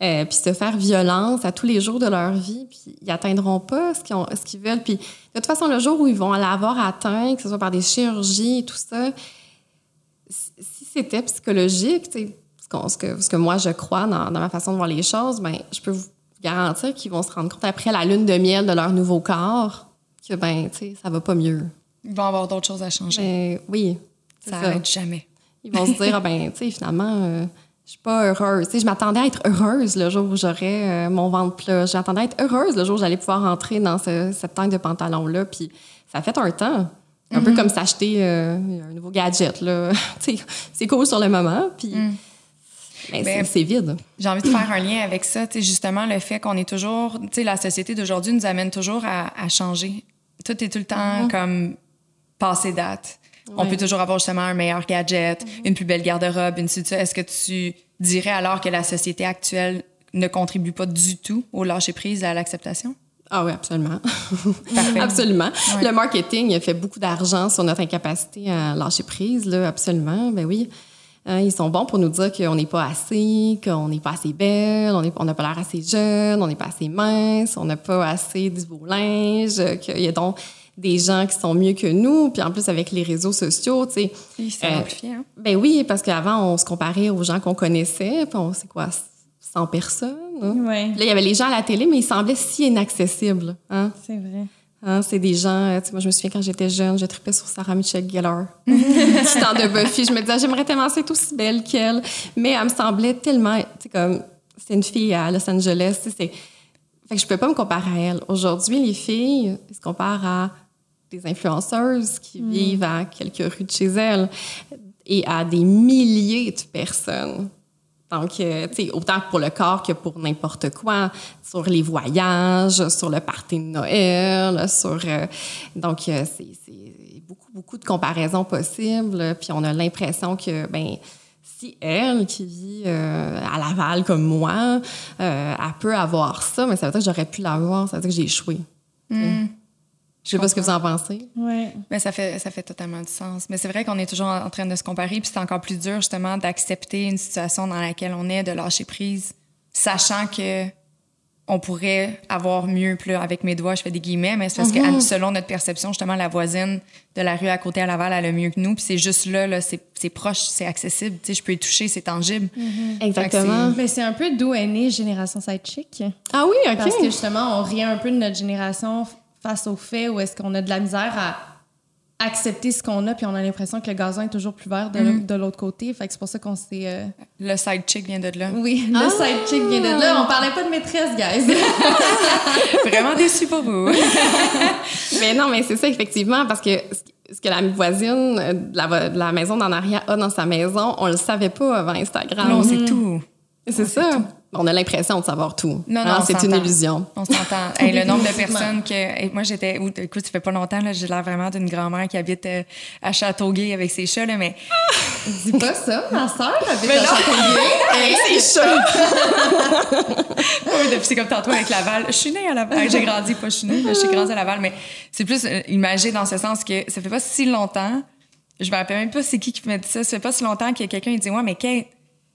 euh, puis se faire violence à tous les jours de leur vie, puis ils atteindront pas ce qu'ils ont- ce qu'ils veulent. Puis de toute façon, le jour où ils vont l'avoir atteint, que ce soit par des chirurgies et tout ça, si c'était psychologique, tu sais, ce, que, ce que moi je crois dans, dans ma façon de voir les choses, ben, je peux vous garantir qu'ils vont se rendre compte après la lune de miel de leur nouveau corps que ben, tu sais, ça va pas mieux. Ils vont avoir d'autres choses à changer. Ben, oui, ça ça. n'arrête jamais. Ils vont se dire, ah ben, tu sais, finalement, euh, je suis pas heureuse. Je m'attendais à être heureuse le jour où j'aurais euh, mon ventre plat. J'attendais à être heureuse le jour où j'allais pouvoir entrer dans ce, cette tank de pantalon-là. Puis ça fait un temps. Un peu comme s'acheter euh, un nouveau gadget, c'est cool sur le moment, puis ben, c'est- Ben, c'est vide. J'ai envie de faire un lien avec ça, justement, le fait qu'on est toujours, la société d'aujourd'hui nous amène toujours à, à changer. Tout est tout le temps comme passé date. On peut toujours avoir justement un meilleur gadget, une plus belle garde-robe, une suite. Est-ce que tu dirais alors que la société actuelle ne contribue pas du tout au lâcher-prise et à l'acceptation? Ah oui, absolument. Absolument. Ouais. Le marketing a fait beaucoup d'argent sur notre incapacité à lâcher prise, là, absolument. Ben oui. Hein, ils sont bons pour nous dire qu'on n'est pas assez, qu'on n'est pas assez belle, on n'a pas l'air assez jeune, on n'est pas assez mince, on n'a pas assez du beau linge, qu'il y a donc des gens qui sont mieux que nous. Puis en plus, avec les réseaux sociaux, tu sais, c'est Euh, hein? ben oui, parce qu'avant, on se comparait aux gens qu'on connaissait, puis on sait quoi, 100 personnes. hein? Ouais, Puis Là, il y avait les gens à la télé, mais ils semblaient si inaccessibles. Hein? c'est vrai. Hein, c'est des gens, tu sais, moi je me souviens quand j'étais jeune, je tripais sur Sarah Michelle Gellar. du temps de Buffy, je me disais, j'aimerais tellement être aussi belle qu'elle. Mais elle me semblait tellement, tu sais, comme, c'est une fille à Los Angeles, tu sais, c'est... Fait que je peux pas me comparer à elle. Aujourd'hui, les filles, elles se comparent à des influenceuses qui vivent à quelques rues de chez elles et à des milliers de personnes. Donc, euh, tu sais, autant pour le corps que pour n'importe quoi, sur les voyages, sur le party de Noël, sur... euh, donc, euh, c'est c'est beaucoup, beaucoup de comparaisons possibles. Puis on a l'impression que, ben si elle, qui vit euh, à Laval comme moi, euh, elle peut avoir ça, mais ça veut dire que j'aurais pu l'avoir, ça veut dire que j'ai échoué. Hmm. Je sais pas ce que vous en pensez. Ouais. Mais ça fait, ça fait totalement du sens. Mais c'est vrai qu'on est toujours en train de se comparer, puis c'est encore plus dur, justement, d'accepter une situation dans laquelle on est, de lâcher prise, sachant que on pourrait avoir mieux. Puis là, avec mes doigts, je fais des guillemets, mais c'est parce que, selon notre perception, justement, la voisine de la rue à côté à Laval, elle a mieux que nous. Puis c'est juste là, là c'est proche, c'est accessible. Tu sais, je peux y toucher, c'est tangible. Exactement. Mais c'est un peu d'où est née Génération Sidechick. Ah oui, OK. Parce que justement, on rit un peu de notre génération face au fait où est-ce qu'on a de la misère à accepter ce qu'on a, puis on a l'impression que le gazon est toujours plus vert de, Mm-hmm. de l'autre côté. Fait que c'est pour ça qu'on s'est... euh, Le side chick vient de là. Oui, le Ah! sidechick vient de là. On parlait pas de maîtresse, guys. Vraiment déçu pour vous. Mais non, mais c'est ça, effectivement, parce que ce- que la voisine de la, de la maison d'en arrière a dans sa maison, on le savait pas avant Instagram. Non, c'est tout. C'est ça. On a l'impression de savoir tout. Non, non, on c'est une illusion. On s'entend. Hey, le nombre de personnes que. hey, moi, j'étais. ou- Écoute, ça fait pas longtemps, là, j'ai l'air vraiment d'une grand-mère qui habite euh, à Châteauguay avec ses chats, là, mais. Dis pas ça, ma soeur habite Mais à. Châteauguay. c'est chaud. Oui, depuis c'est comme tantôt avec Laval. Je suis née à Laval. J'ai grandi, pas je suis née, suis grandi à Laval. Mais c'est plus euh, imagé dans ce sens que ça fait pas si longtemps. Je me rappelle même pas c'est qui qui m'a dit ça. Ça fait pas si longtemps qu'il y a quelqu'un qui dit Ouais, mais Kate,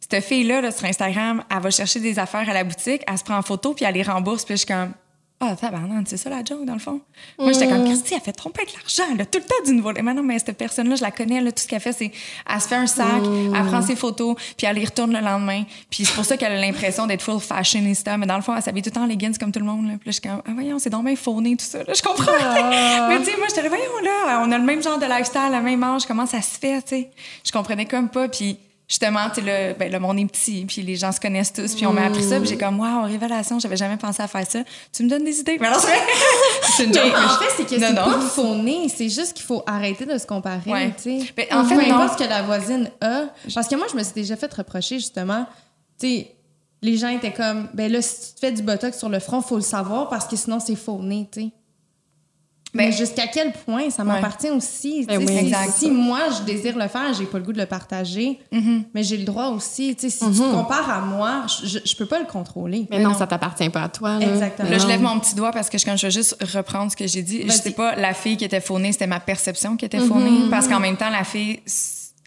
cette fille-là, là, sur Instagram, elle va chercher des affaires à la boutique, elle se prend en photo, puis elle les rembourse, puis je suis comme. Ah, tabarnak, c'est ça la joke, dans le fond? Moi, j'étais comme, Christy, elle fait tromper de l'argent, a tout le temps du nouveau. Mais non, mais cette personne-là, je la connais, là, tout ce qu'elle fait, c'est, elle se fait un sac, elle prend ses photos, puis elle les retourne le lendemain. Puis c'est pour ça qu'elle a l'impression d'être full fashionista, mais dans le fond, elle s'habille tout le temps en leggings comme tout le monde, là. Puis là, je suis comme, ah, voyons, c'est donc bien fauné, tout ça, là, je comprends. mais tu sais, moi, j'étais là, voyons, là, on a le même genre de lifestyle, le même âge, comment ça se fait, tu sais? Je comprenais comme pas, puis justement, tu sais, le, ben, le monde est petit, puis les gens se connaissent tous, puis on m'a appris ça, puis j'ai comme, wow, révélation, j'avais jamais pensé à faire ça. Tu me donnes des idées? Mais non, c'est c'est une joke. En fait, c'est que Non, c'est non. pas fauné, c'est juste qu'il faut arrêter de se comparer, Ouais. tu sais. Mais en Peu fait, non. importe ce que la voisine a. Parce que moi, je me suis déjà fait reprocher, justement, tu sais, les gens étaient comme, ben là, si tu te fais du botox sur le front, faut le savoir parce que sinon, c'est fauné, tu sais. Mais jusqu'à quel point ça m'appartient aussi. Ben oui, si, si moi, je désire le faire, j'ai pas le goût de le partager, Mm-hmm. mais j'ai le droit aussi. Tu sais, si tu te compares à moi, je, je, peux pas le contrôler. Mais non, ça t'appartient pas à toi. Là. Exactement. Là, je non. lève mon petit doigt parce que je, quand je veux juste reprendre ce que j'ai dit, je sais pas, la fille qui était faunée, c'était ma perception qui était faunée. Parce qu'en même temps, la fille,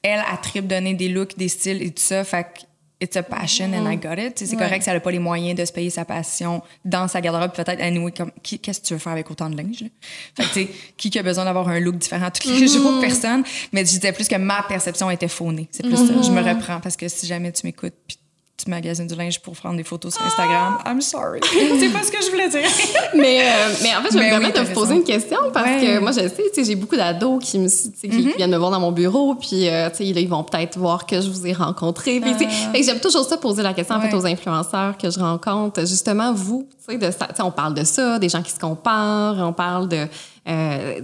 elle, a tripe donner des looks, des styles et tout ça. Fait que it's a passion and I got it. C'est Ouais. correct si elle a pas les moyens de se payer sa passion dans sa garde-robe. Peut-être, anyway, comme, qui- qu'est-ce que tu veux faire avec autant de linge? Là? Fait que, tu sais, qui a besoin d'avoir un look différent tous les jours? Personne. Mais je disais plus que ma perception était faunée. C'est plus ça. Je me reprends parce que si jamais tu m'écoutes puis tu magasines du linge pour prendre des photos sur Instagram, I'm sorry. C'est pas ce que je voulais dire. mais, euh, mais en fait, je vais me permettre de vous poser une question parce Ouais. que moi, je sais, j'ai beaucoup d'ados qui, me, qui viennent me voir dans mon bureau, puis euh, tu sais, ils vont peut-être voir que je vous ai rencontré. Puis, fait que j'aime toujours ça poser la question en fait Ouais. aux influenceurs que je rencontre. Justement, vous, tu sais, de ça- tu sais, on parle de ça, des gens qui se comparent, on parle de, euh,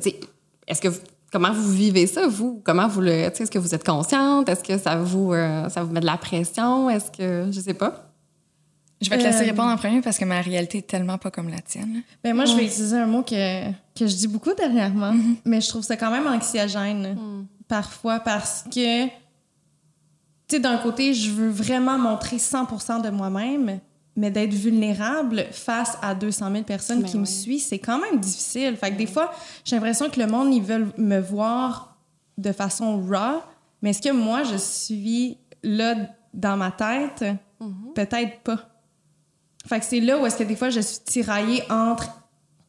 est-ce que vous- Comment vous vivez ça, vous? Comment vous le... tu sais, Est-ce que vous êtes consciente? Est-ce que ça vous, euh, ça vous met de la pression? Est-ce que... Je sais pas. Je vais te laisser Euh, répondre en premier parce que ma réalité est tellement pas comme la tienne. Ben moi, je vais utiliser un mot que, que je dis beaucoup dernièrement, mais je trouve ça quand même anxiogène parfois parce que, tu sais, d'un côté, je veux vraiment montrer 100% de moi-même, mais d'être vulnérable face à 200 000 personnes Ben qui me suivent, c'est quand même difficile. Fait que des fois, j'ai l'impression que le monde, ils veulent me voir de façon raw, mais est-ce que moi, je suis là dans ma tête? Peut-être pas. Fait que c'est là où est-ce que des fois je suis tiraillée entre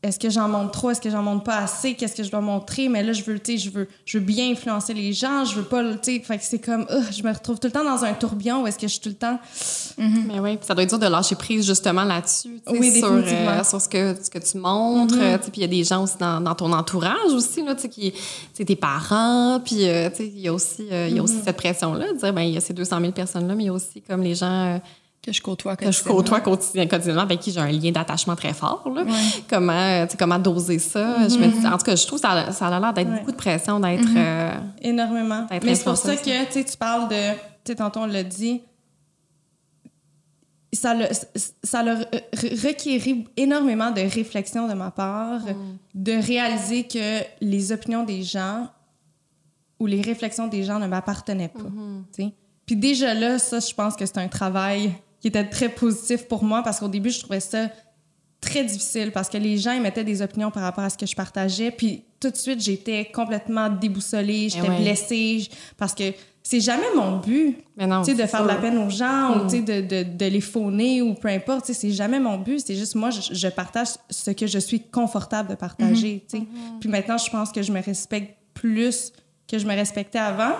est-ce que j'en montre trop, est-ce que j'en montre pas assez, qu'est-ce que je dois montrer, mais là je veux, je veux, je veux bien influencer les gens, je veux pas, le- tu sais, fait que c'est comme, Ugh, je me retrouve tout le temps dans un tourbillon où est-ce que je suis tout le temps, Mais oui, ça doit être dur de lâcher prise justement là-dessus, Oui, sur, euh, sur ce que, ce que tu montres. euh, tu sais, Puis il y a des gens aussi dans, dans ton entourage aussi, là, tu sais, tes parents, puis euh, tu sais, il y a aussi, euh, y a aussi cette pression-là de dire, ben il y a ces 200 000 personnes-là, mais il y a aussi comme les gens euh, Que je côtoie que je côtoie quotidien- quotidiennement, avec qui j'ai un lien d'attachement très fort. Là. Comment, euh, comment doser ça? Je me dis, en tout cas, je trouve que ça, a- ça a l'air d'être Ouais. beaucoup de pression, d'être... euh, énormément. D'être Mais c'est pour ça que, tu parles de, tu tantôt on l'a dit, ça le, ça le re- requérait énormément de réflexion de ma part, de réaliser que les opinions des gens ou les réflexions des gens ne m'appartenaient pas. sais. Puis déjà là, ça, je pense que c'est un travail qui était très positif pour moi parce qu'au début, je trouvais ça très difficile parce que les gens émettaient des opinions par rapport à ce que je partageais. Puis tout de suite, j'étais complètement déboussolée, j'étais Eh ouais. blessée parce que c'est jamais mon but non, de faire de la peine aux gens ou tu sais, de, de, de les fauner ou peu importe. C'est jamais mon but. C'est juste moi, je, je partage ce que je suis confortable de partager. tu sais. Puis maintenant, je pense que je me respecte plus que je me respectais avant.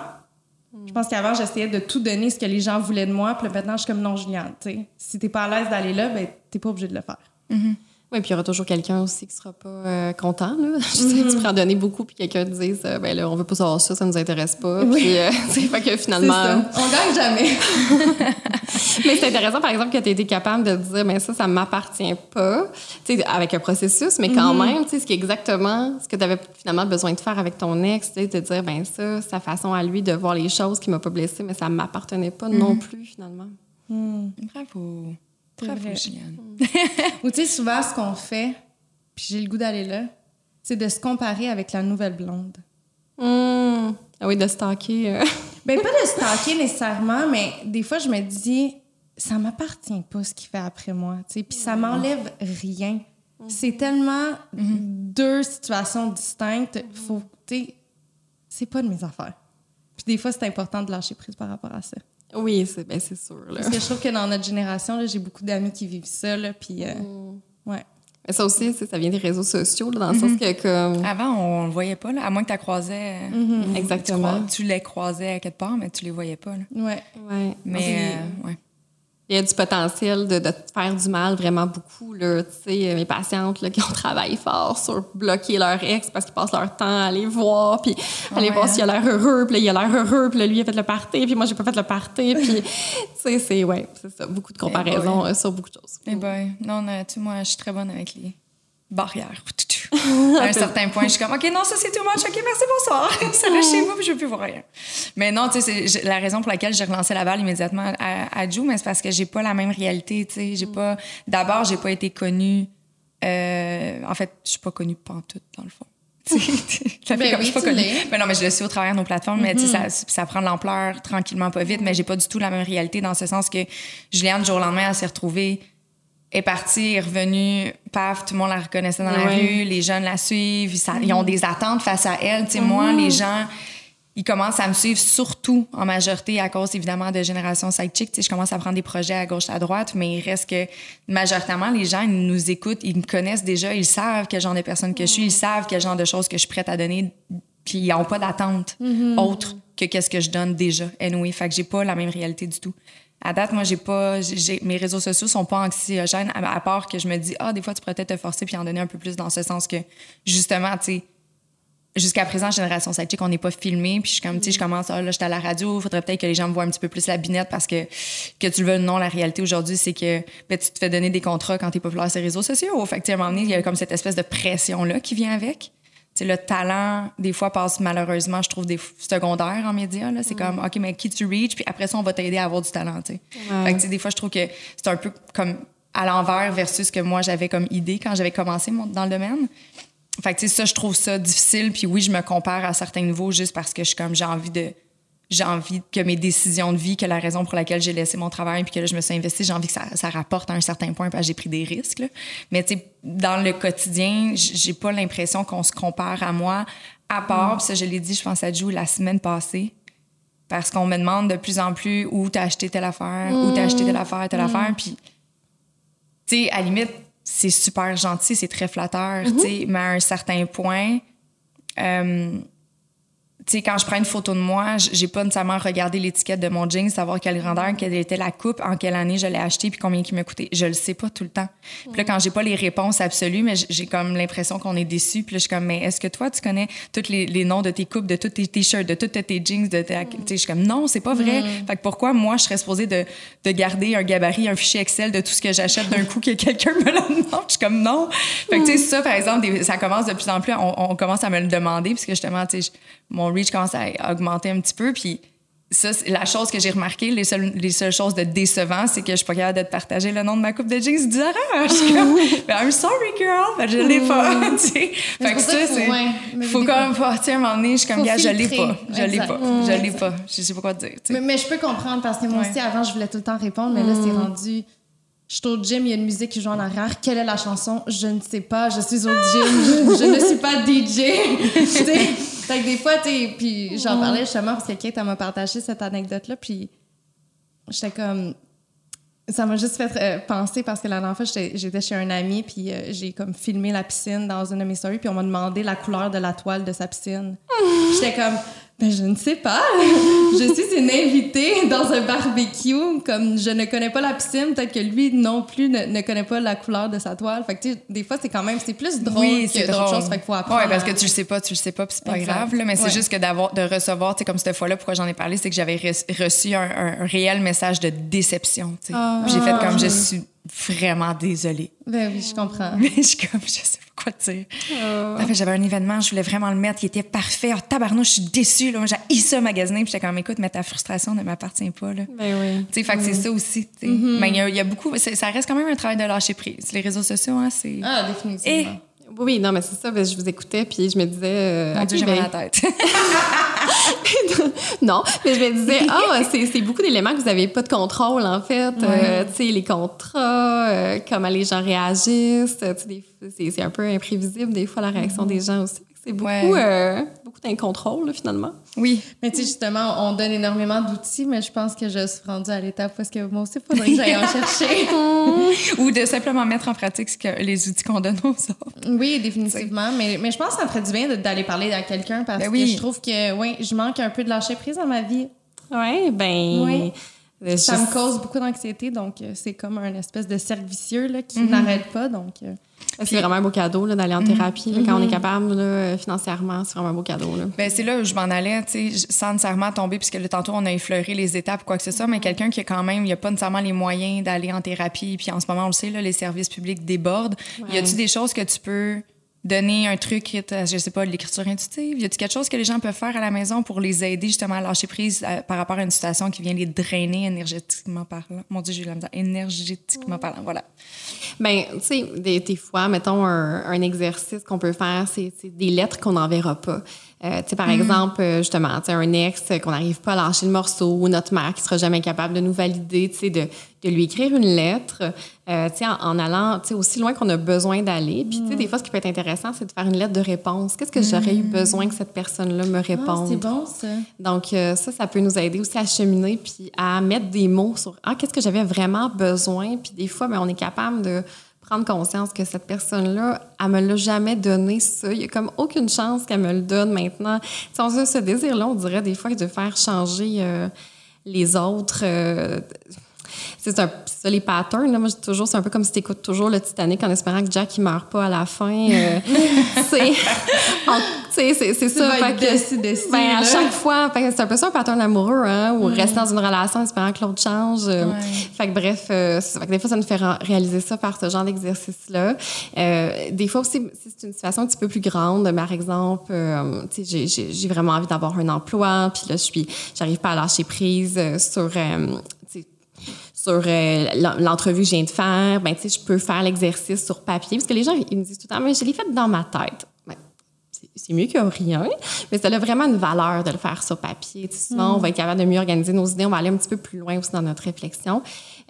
Je pense qu'avant, j'essayais de tout donner ce que les gens voulaient de moi. Puis maintenant, je suis comme non, Juliane. Si t'es pas à l'aise d'aller là, ben, t'es pas obligé de le faire. Oui, puis il y aura toujours quelqu'un aussi qui sera pas euh, content. Là. Je sais, Tu peux en donner beaucoup, puis quelqu'un te dise euh, ben là, on veut pas savoir ça, ça nous intéresse pas. Puis, euh, tu sais, fait que C'est finalement. ça. On gagne jamais. Mais c'est intéressant, par exemple, que tu aies été capable de dire, mais ça, ça m'appartient pas, tu sais, avec un processus, mais quand même, tu sais, ce qui est exactement ce que tu avais finalement besoin de faire avec ton ex, tu sais, de dire, ben ça, sa façon à lui de voir les choses qui m'a pas blessée, mais ça m'appartenait pas non plus, finalement. Bravo. Bravo. Juliane. Ou tu sais, souvent, ce qu'on fait, puis j'ai le goût d'aller là, c'est de se comparer avec la nouvelle blonde. Hum. Ah oui, de stalker. euh. Ben, pas de stalker nécessairement, mais des fois, je me dis, ça m'appartient pas ce qu'il fait après moi, tu sais, puis ça m'enlève rien. C'est tellement deux situations distinctes, faut, tu sais, c'est pas de mes affaires. Puis des fois, c'est important de lâcher prise par rapport à ça. Oui, c'est ben, c'est sûr. Là. Parce que je trouve que dans notre génération, là, j'ai beaucoup d'amis qui vivent ça, là, puis euh, ouais. Mais ça aussi, ça vient des réseaux sociaux, là, dans le sens que, comme. Avant, on le voyait pas, là, à moins que tu croisais. euh, Mm-hmm. tu, Exactement. crois- tu les croisais à quelque part, mais tu les voyais pas. Là. Ouais. Ouais. Mais, euh, ouais. Il y a du potentiel de, de te faire du mal vraiment beaucoup. Là. Tu sais, mes patientes là, qui ont travaillé fort sur bloquer leur ex parce qu'ils passent leur temps à aller voir, puis aller ouais, voir s'il a l'air heureux, puis là, il a l'air heureux, puis là, lui, il a fait le party, puis moi, j'ai pas fait le party. Puis, tu sais, c'est ouais, c'est ça, beaucoup de comparaisons euh, sur beaucoup de choses. Eh ben, non, non, tu sais, moi, je suis très bonne avec les barrières. à un certain point, je suis comme, OK, non, ça, c'est too much. OK, merci, bonsoir. ça reste chez vous, puis je veux plus voir rien. Mais non, tu sais, c'est la raison pour laquelle j'ai relancé la balle immédiatement à, à Jou, mais c'est parce que j'ai pas la même réalité, tu sais. J'ai pas... D'abord, j'ai pas été connue... euh, en fait, je suis pas connue pantoute, dans le fond. ça Ben comme oui, je suis pas connue. Ben non, mais je le suis au travers de nos plateformes, mais tu sais, ça, ça prend de l'ampleur tranquillement, pas vite, mais j'ai pas du tout la même réalité dans ce sens que Juliane, du jour au lendemain, elle s'est retrouvée, est partie, est revenue, paf, tout le monde la reconnaissait dans la rue, les jeunes la suivent, ça- ils ont des attentes face à elle. Tu sais, moi, les gens, ils commencent à me suivre surtout en majorité à cause évidemment de Génération Sidechick. Tu sais, je commence à prendre des projets à gauche, à droite, mais il reste que majoritairement, les gens, ils nous écoutent, ils me connaissent déjà, ils savent quel genre de personne que je suis, ils savent quel genre de choses que je suis prête à donner, puis ils n'ont pas d'attente autre que qu'est-ce que je donne déjà. Anyway, fait que j'ai pas la même réalité du tout. À date, moi, j'ai pas, j'ai- mes réseaux sociaux sont pas anxiogènes, à, à part que je me dis, ah, des fois, tu pourrais peut-être te forcer puis en donner un peu plus dans ce sens que, justement, tu sais, jusqu'à présent, Génération Sidechick, on n'est pas filmé. Puis je suis comme, tu sais, je commence, ah, là, j'étais à la radio, il faudrait peut-être que les gens me voient un petit peu plus la binette parce que, que tu le veux ou non, la réalité aujourd'hui, c'est que ben, tu te fais donner des contrats quand t'es populaire sur les réseaux sociaux. Fait que, tu sais, à un moment donné, il y a comme cette espèce de pression-là qui vient avec. Tu sais, le talent, des fois, passe malheureusement, je trouve, des secondaires en médias. Là. C'est comme, OK, mais qui tu reach, puis après ça, on va t'aider à avoir du talent, tu sais. Fait que, des fois, je trouve que c'est un peu comme à l'envers versus ce que moi, j'avais comme idée quand j'avais commencé mon- dans le domaine. Fait que, tu sais, ça, je trouve ça difficile. Puis oui, je me compare à certains niveaux juste parce que je suis comme, j'ai envie de. J'ai envie que mes décisions de vie, que la raison pour laquelle j'ai laissé mon travail puis que là, je me suis investie, j'ai envie que ça, ça rapporte à un certain point parce que j'ai pris des risques. là. Mais tu sais, dans le quotidien, j'ai pas l'impression qu'on se compare à moi, à part, puis ça, je l'ai dit, je pense à Jou la semaine passée, parce qu'on me demande de plus en plus où t'as acheté telle affaire, où t'as acheté telle affaire, telle affaire, puis tu sais, à la limite, c'est super gentil, c'est très flatteur, tu sais, mais à un certain point, euh, sais, quand je prends une photo de moi, j'ai pas nécessairement regardé l'étiquette de mon jean, savoir quelle grandeur, quelle était la coupe, en quelle année je l'ai acheté, puis combien il m'a coûté. Je le sais pas tout le temps. Puis là, quand j'ai pas les réponses absolues, mais j'ai comme l'impression qu'on est déçu. Puis là, je suis comme, mais est-ce que toi, tu connais tous les, les noms de tes coupes, de tous tes t-shirts, de tous tes jeans, de ta... Tu sais, je suis comme, non, c'est pas vrai. Fait que pourquoi moi, je serais supposée de, de garder un gabarit, un fichier Excel de tout ce que j'achète d'un coup que quelqu'un me le demande? Je suis comme, non. Fait que, tu sais, ça, par exemple, des- ça commence de plus en plus, on, on commence à me le demander, puisque justement, tu sais, mon reach commence à augmenter un petit peu, puis ça, c'est la chose que j'ai remarqué, les seules, les seules choses de décevant, c'est que je suis pas capable de te partager le nom de ma coupe de jeans du. Je suis comme, I'm sorry, girl, ben, je l'ai pas, tu sais. Fait que ça c'est... faut comme, à un moment donné, je suis comme, gars, je l'ai pas, je l'ai pas, je l'ai pas. Je sais pas quoi te dire. Mais, mais je peux comprendre parce que moi aussi, avant, je voulais tout le temps répondre, mais là, c'est rendu. Je suis au gym, il y a une musique qui joue en arrière. Quelle est la chanson? Je ne sais pas. Je suis au gym. Je, ne suis pas DJ. Fait que des fois, tu puis j'en parlais justement parce que Kate, m'a partagé cette anecdote-là, puis j'étais comme. Ça m'a juste fait euh, penser parce que la dernière fois, j'étais chez un ami, puis euh, j'ai comme filmé la piscine dans une de mes stories, puis on m'a demandé la couleur de la toile de sa piscine. J'étais comme, ben je ne sais pas. je suis une invitée dans un barbecue, comme je ne connais pas la piscine, peut-être que lui non plus ne, ne connaît pas la couleur de sa toile. Fait que des fois c'est quand même c'est plus drôle Oui, que c'est d'autres drôle. choses. Fait qu'il faut apprendre. Ouais, parce que tu le sais pas, tu le sais pas, puis c'est pas Exact. grave. Là, mais c'est juste que d'avoir, de recevoir, tu sais, comme cette fois-là, pourquoi j'en ai parlé, c'est que j'avais re- reçu un, réel message de déception. Ah. J'ai fait comme, je Ah. suis vraiment désolée. Ben oui, je comprends. Mais je suis comme, je sais pas quoi te dire. En fait, j'avais un événement, je voulais vraiment le mettre, qui était parfait. Oh, tabarnouche, je suis déçue, là. J'ai haï ça magasiner. Puis j'étais comme, écoute, mais ta frustration ne m'appartient pas, là. Ben oui. Tu sais, fait que c'est ça aussi. tu sais. Mais il y, a- il y a beaucoup, ça reste quand même un travail de lâcher prise. Les réseaux sociaux, hein, c'est. Ah, définitivement. Et- Oui, non, mais c'est ça. Je vous écoutais, puis je me disais. euh, Mon Dieu, j'ai ben- la tête. non, mais je me disais, ah, c'est c'est beaucoup d'éléments que vous n'avez pas de contrôle, en fait. Euh, tu sais, les contrats, euh, comment les gens réagissent. euh, C'est c'est un peu imprévisible, des fois, la réaction des gens aussi. C'est beaucoup, Ouais. euh, beaucoup d'incontrôle, finalement. oui. Mais tu sais, justement, on donne énormément d'outils, mais je pense que je suis rendue à l'étape parce que moi aussi, il faudrait que j'aille en chercher. Ou de simplement mettre en pratique ce que, les outils qu'on donne aux autres. Oui, définitivement. Mais, mais je pense que ça me ferait du bien d'aller parler à quelqu'un parce Ben oui. que je trouve que, oui, je manque un peu de lâcher prise dans ma vie. Oui, ben. Oui. euh, Ça je- me cause beaucoup d'anxiété, donc euh, c'est comme un espèce de cercle vicieux là, qui n'arrête pas. Donc, euh, C'est vraiment un beau cadeau là, d'aller en thérapie. là, quand on est capable, là, euh, financièrement, c'est vraiment un beau cadeau. Là. Ben, c'est là où je m'en allais, tu sais, sans nécessairement tomber, puisque là, tantôt, on a effleuré les étapes ou quoi que ce soit, mais quelqu'un qui a quand même, il n'y a pas nécessairement les moyens d'aller en thérapie, puis en ce moment, on le sait, là, les services publics débordent. Y a-tu des choses que tu peux donner un truc, je sais pas, l'écriture intuitive? Y a-t-il quelque chose que les gens peuvent faire à la maison pour les aider justement à lâcher prise euh, par rapport à une situation qui vient les drainer énergétiquement parlant? Mon Dieu, j'ai eu la misère. Énergétiquement parlant, voilà. Ben, tu sais, des, des, fois, mettons, un, un exercice qu'on peut faire, c'est des lettres qu'on n'enverra pas. Euh, tu sais, par mm. exemple, euh, justement, tu un ex qu'on n'arrive pas à lâcher le morceau ou notre mère qui sera jamais capable de nous valider, tu sais, de, de lui écrire une lettre, euh, tu sais, en, allant, tu sais, aussi loin qu'on a besoin d'aller. Puis, tu sais, des fois, ce qui peut être intéressant, c'est de faire une lettre de réponse. Qu'est-ce que j'aurais eu mm. besoin que cette personne-là me ah, réponde? c'est bon, ça. Donc, ça, ça peut nous aider aussi à cheminer puis à mettre des mots sur, ah, qu'est-ce que j'avais vraiment besoin? Puis, des fois, ben, on est capable de prendre conscience que cette personne-là, elle me l'a jamais donné ça. Il y a comme aucune chance qu'elle me le donne maintenant. Si on a ce désir-là, on dirait des fois de faire changer euh, les autres. Euh, c'est ça, les patterns. Là, moi, toujours, c'est un peu comme si tu écoutes toujours le Titanic en espérant que Jack ne meurt pas à la fin. Euh, c'est c'est ça. Fait que, ben, à chaque fois, c'est un peu ça un pattern amoureux, hein, ou rester dans une relation en espérant que l'autre change. Euh, fait que bref, euh, fait que des fois, ça nous fait réaliser ça par ce genre d'exercice-là. des fois aussi, si c'est une situation un petit peu plus grande, par exemple, j'ai vraiment envie d'avoir un emploi, puis là, je suis, j'arrive pas à lâcher prise sur sur euh, l'entrevue que je viens de faire, ben, je peux faire l'exercice sur papier. Parce que les gens, ils me disent tout le temps, mais je l'ai fait dans ma tête. Ben, c'est mieux que rien, mais ça a vraiment une valeur de le faire sur papier. sinon, on va être capable de mieux organiser nos idées, on va aller un petit peu plus loin aussi dans notre réflexion.